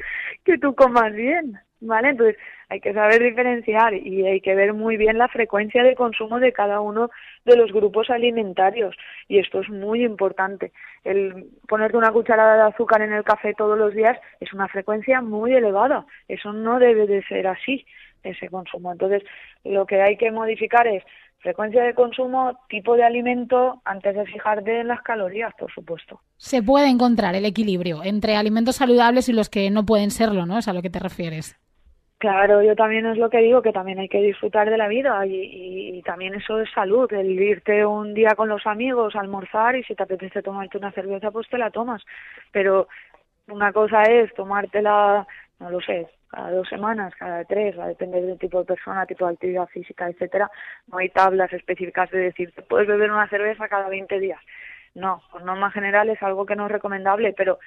que tú comas bien, ¿vale? Entonces hay que saber diferenciar y hay que ver muy bien la frecuencia de consumo de cada uno de los grupos alimentarios. Y esto es muy importante. El ponerte una cucharada de azúcar en el café todos los días es una frecuencia muy elevada. Eso no debe de ser así, ese consumo. Entonces, lo que hay que modificar es frecuencia de consumo, tipo de alimento, antes de fijarte en las calorías, por supuesto. Se puede encontrar el equilibrio entre alimentos saludables y los que no pueden serlo, ¿no? Es a lo que te refieres. Claro, yo también es lo que digo, que también hay que disfrutar de la vida y, y- también eso es salud, el irte un día con los amigos almorzar y si te apetece tomarte una cerveza, pues te la tomas. Pero una cosa es tomártela, no lo sé, cada dos semanas, cada tres, va a depender del tipo de persona, tipo de actividad física, etcétera. No hay tablas específicas de decir, puedes beber una cerveza cada 20 días. No, por norma general es algo que no es recomendable, pero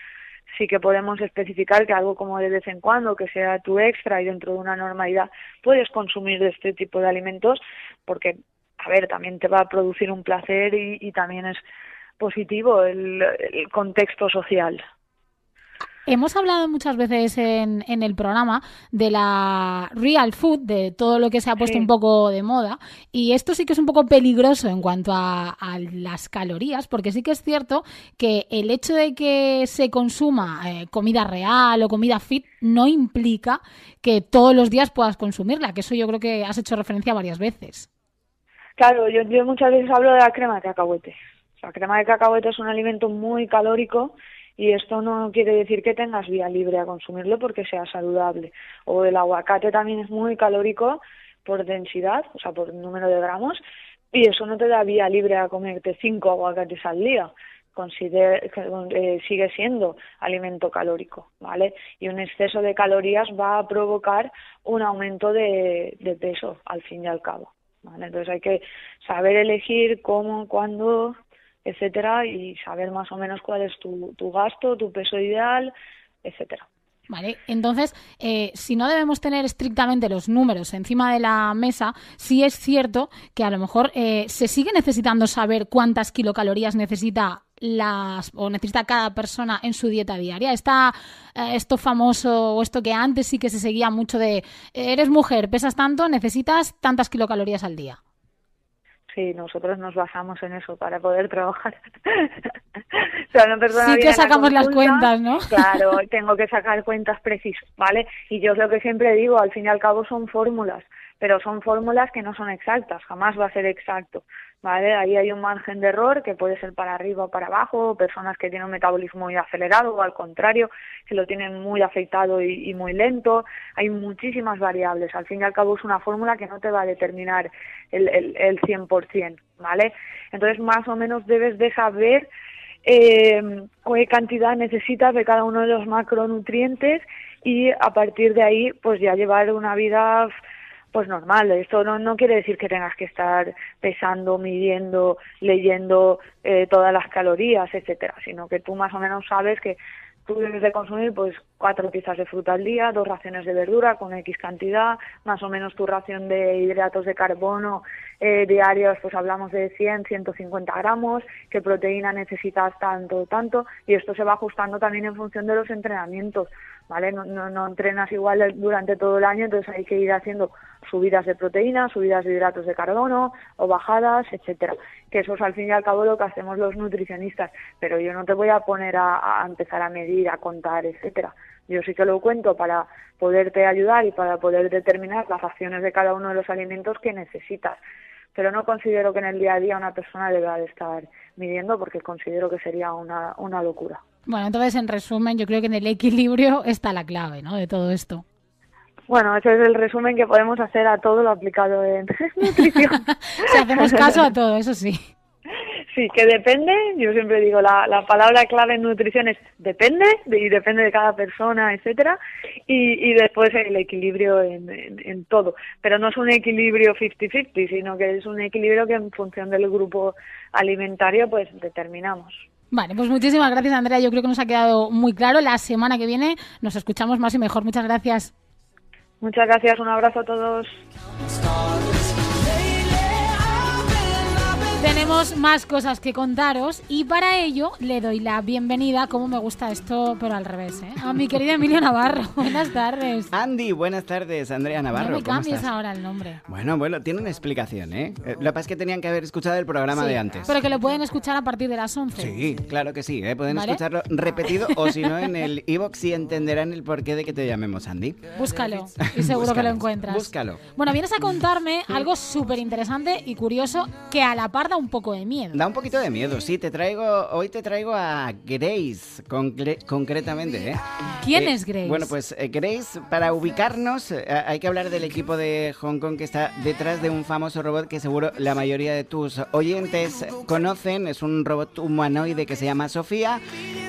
sí que podemos especificar que algo como de vez en cuando, que sea tu extra y dentro de una normalidad, puedes consumir de este tipo de alimentos porque, a ver, también te va a producir un placer y, y también es positivo el, el contexto social. Hemos hablado muchas veces en, en el programa de la real food, de todo lo que se ha puesto Sí. un poco de moda, y esto sí que es un poco peligroso en cuanto a, a las calorías, porque sí que es cierto que el hecho de que se consuma eh, comida real o comida fit no implica que todos los días puedas consumirla, que eso yo creo que has hecho referencia varias veces. Claro, yo, yo muchas veces hablo de la crema de cacahuete. La crema de cacahuete es un alimento muy calórico y esto no quiere decir que tengas vía libre a consumirlo porque sea saludable. O el aguacate también es muy calórico por densidad, o sea, por número de gramos, y eso no te da vía libre a comerte cinco aguacates al día. Consider- eh, sigue siendo alimento calórico, ¿vale? Y un exceso de calorías va a provocar un aumento de, de peso al fin y al cabo. ¿vale? Entonces hay que saber elegir cómo, cuándo, etcétera, y saber más o menos cuál es tu, tu gasto, tu peso ideal, etcétera. Vale, entonces, eh, si no debemos tener estrictamente los números encima de la mesa, sí es cierto que a lo mejor eh, se sigue necesitando saber cuántas kilocalorías necesita las o necesita cada persona en su dieta diaria. Está eh, esto famoso o esto que antes sí que se seguía mucho de eres mujer, pesas tanto, necesitas tantas kilocalorías al día. Sí, nosotros nos basamos en eso para poder trabajar. o sea, una persona Sí que a la sacamos las cuentas, ¿no? Claro, tengo que sacar cuentas precisas, ¿vale? Y yo es lo que siempre digo, al fin y al cabo son fórmulas, pero son fórmulas que no son exactas, jamás va a ser exacto, ¿vale? Ahí hay un margen de error que puede ser para arriba o para abajo, personas que tienen un metabolismo muy acelerado o al contrario, que lo tienen muy afectado y, y muy lento, hay muchísimas variables, al fin y al cabo es una fórmula que no te va a determinar el, el, el 100%, ¿vale? Entonces más o menos debes de saber eh, qué cantidad necesitas de cada uno de los macronutrientes y a partir de ahí pues ya llevar una vida pues normal. Esto no, no quiere decir que tengas que estar pesando, midiendo, leyendo eh, todas las calorías, etcétera, sino que tú más o menos sabes que tú debes de consumir pues cuatro piezas de fruta al día, dos raciones de verdura con X cantidad, más o menos tu ración de hidratos de carbono eh, diarios, pues hablamos de 100, 150 gramos, qué proteína necesitas tanto, tanto, y esto se va ajustando también en función de los entrenamientos, ¿vale? No, no, entrenas igual durante todo el año, entonces hay que ir haciendo subidas de proteína, subidas de hidratos de carbono o bajadas, etcétera. Que eso es al fin y al cabo lo que hacemos los nutricionistas, pero yo no te voy a poner a, empezar a medir, a contar, etcétera. Yo sí que lo cuento para poderte ayudar y para poder determinar las acciones de cada uno de los alimentos que necesitas. Pero no considero que en el día a día una persona deba de estar midiendo porque considero que sería una locura. Bueno, entonces en resumen, yo creo que en el equilibrio está la clave, ¿no? De todo esto. Bueno, ese es el resumen que podemos hacer a todo lo aplicado en nutrición. si hacemos caso a todo, eso sí. Sí, que depende, yo siempre digo, la, la palabra clave en nutrición es depende, y depende de cada persona, etcétera, y, y después el equilibrio en, en, en todo. Pero no es un equilibrio 50-50, sino que es un equilibrio que en función del grupo alimentario pues determinamos. Vale, pues muchísimas gracias Andrea, yo creo que nos ha quedado muy claro. La semana que viene nos escuchamos más y mejor. Muchas gracias. Muchas gracias, un abrazo a todos. Tenemos más cosas que contaros y para ello le doy la bienvenida, como me gusta esto, pero al revés, ¿eh? a mi querida Emilio Navarro. Buenas tardes. Andy, buenas tardes, Andrea Navarro. No me ¿cómo cambies estás? ahora el nombre. Bueno, bueno, tiene una explicación, ¿eh? Eh, Lo que pasa es que tenían que haber escuchado el programa Sí, de antes. Pero que lo pueden escuchar a partir de las 11. Sí, claro que sí, ¿eh? pueden ¿Vale? escucharlo repetido o si no en el iBox y entenderán el porqué de que te llamemos Andy. Búscalo y seguro que lo encuentras. Búscalo. Bueno, vienes a contarme algo súper interesante y curioso que a la par da un poco de miedo. Da un poquito de miedo, sí, te traigo, hoy te traigo a Grace, concre- concretamente, ¿eh? ¿Quién Eh, es Grace? Bueno, pues eh, Grace, para ubicarnos, hay que hablar del equipo de Hong Kong que está detrás de un famoso robot que seguro la mayoría de tus oyentes conocen. Es un robot humanoide que se llama Sofía.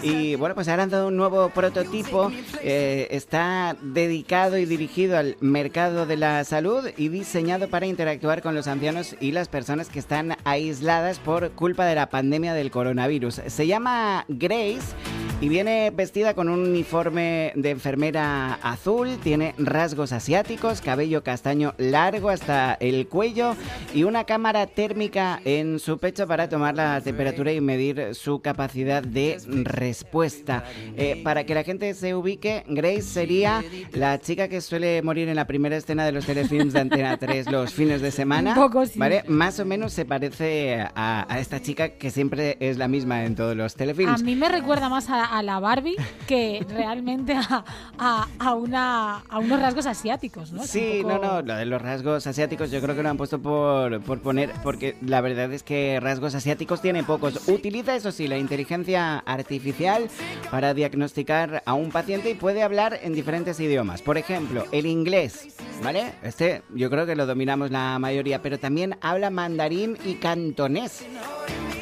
Y bueno, pues ha lanzado un nuevo prototipo. está dedicado y dirigido al mercado de la salud y diseñado para interactuar con los ancianos y las personas que están aisladas por culpa de la pandemia del coronavirus. Se llama Grace y viene vestida con un uniforme de enfermera azul, tiene rasgos asiáticos, cabello castaño largo hasta el cuello y una cámara térmica en su pecho para tomar la temperatura y medir su capacidad de respuesta. Eh, para que la gente se ubique, Grace sería la chica que suele morir en la primera escena de los telefilms de Antena 3 los fines de semana. Un poco sí. ¿vale? Más o menos se parece a, a esta chica que siempre es la misma en todos los A telefilms. mí me recuerda más a, a la Barbie que realmente a, a- a una, a unos rasgos asiáticos, ¿no? Es Sí, un no, poco- no, lo de los rasgos asiáticos yo creo que lo han puesto por, por poner, porque la verdad es que rasgos asiáticos tiene pocos. Utiliza, eso sí, la inteligencia artificial para diagnosticar a un paciente y puede hablar en diferentes idiomas. Por ejemplo, el inglés, ¿vale? Este yo creo que lo dominamos la mayoría, pero también habla mandarín y cantonés.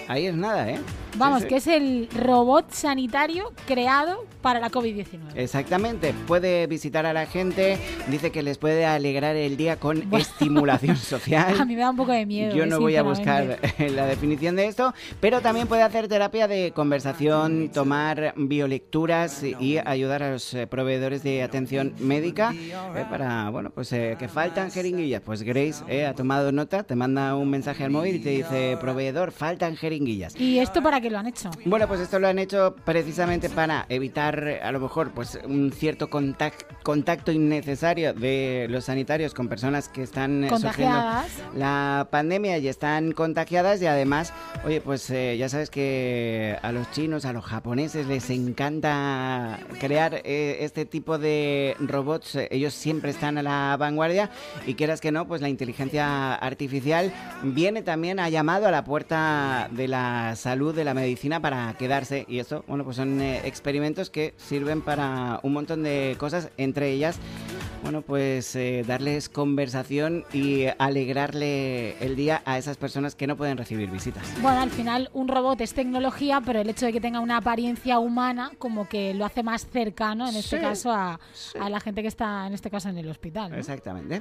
Ahí es nada, ¿eh? Vamos, Sí, sí. que es el robot sanitario creado para la COVID-19. Exactamente, puede visitar a la gente, dice que les puede alegrar el día con estimulación social. A mí me da un poco de miedo. Yo eh, no voy a buscar la definición de esto, pero también puede hacer terapia de conversación, tomar biolecturas y ayudar a los eh, proveedores de atención médica eh, para, bueno, pues eh, que faltan jeringuillas. Pues Grace eh, ha tomado nota, te manda un mensaje al móvil y te dice, proveedor, faltan jeringuillas. ¿Y esto para qué lo han hecho? Bueno, pues esto lo han hecho precisamente para evitar a lo mejor pues un cierto contac- contacto innecesario de los sanitarios con personas que están eh, sufriendo Contagiadas. la pandemia y están contagiadas y además, oye, pues eh, ya sabes que a los chinos, a los japoneses les encanta crear eh, este tipo de robots, ellos siempre están a la vanguardia y quieras que no, pues la inteligencia artificial viene también a llamado a la puerta de la salud, de la medicina para quedarse y esto, bueno, pues son eh, experimentos que sirven para un montón de cosas, entre ellas bueno, pues eh, darles conversación y alegrarle el día a esas personas que no pueden recibir visitas. Bueno, al final un robot es tecnología, pero el hecho de que tenga una apariencia humana como que lo hace más cercano, en este caso, a, a la gente que está, en este caso, en el hospital. ¿no? Exactamente.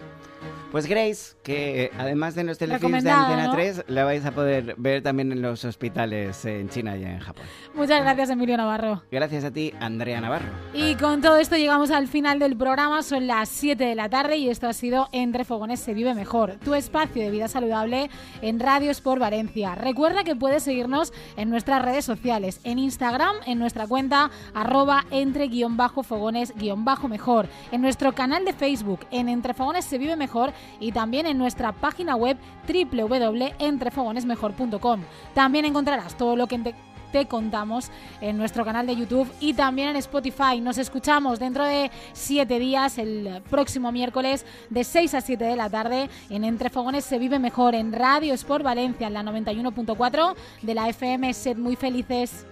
Pues Grace, que además de los telefilms de Antena 3, la vais a poder ver también en los hospitales en China y en Japón. Muchas gracias, Emilio Navarro. Gracias a ti, Andrea Navarro. Y con todo esto llegamos al final del programa, son las 7 de la tarde y esto ha sido Entre Fogones se vive mejor, tu espacio de vida saludable en Radio Sport Valencia. Recuerda que puedes seguirnos en nuestras redes sociales, en Instagram, en nuestra cuenta arroba entre-fogones-mejor, en nuestro canal de Facebook, en Entre Fogones se vive mejor y también en nuestra página web www.entrefogonesmejor.com. También encontrarás todo lo que te contamos en nuestro canal de YouTube y también en Spotify. Nos escuchamos dentro de siete días, el próximo miércoles, de 6 a 7 de la tarde, en Entre Fogones se vive mejor, en Radio Sport Valencia, en la 91.4 de la FM. Sed muy felices.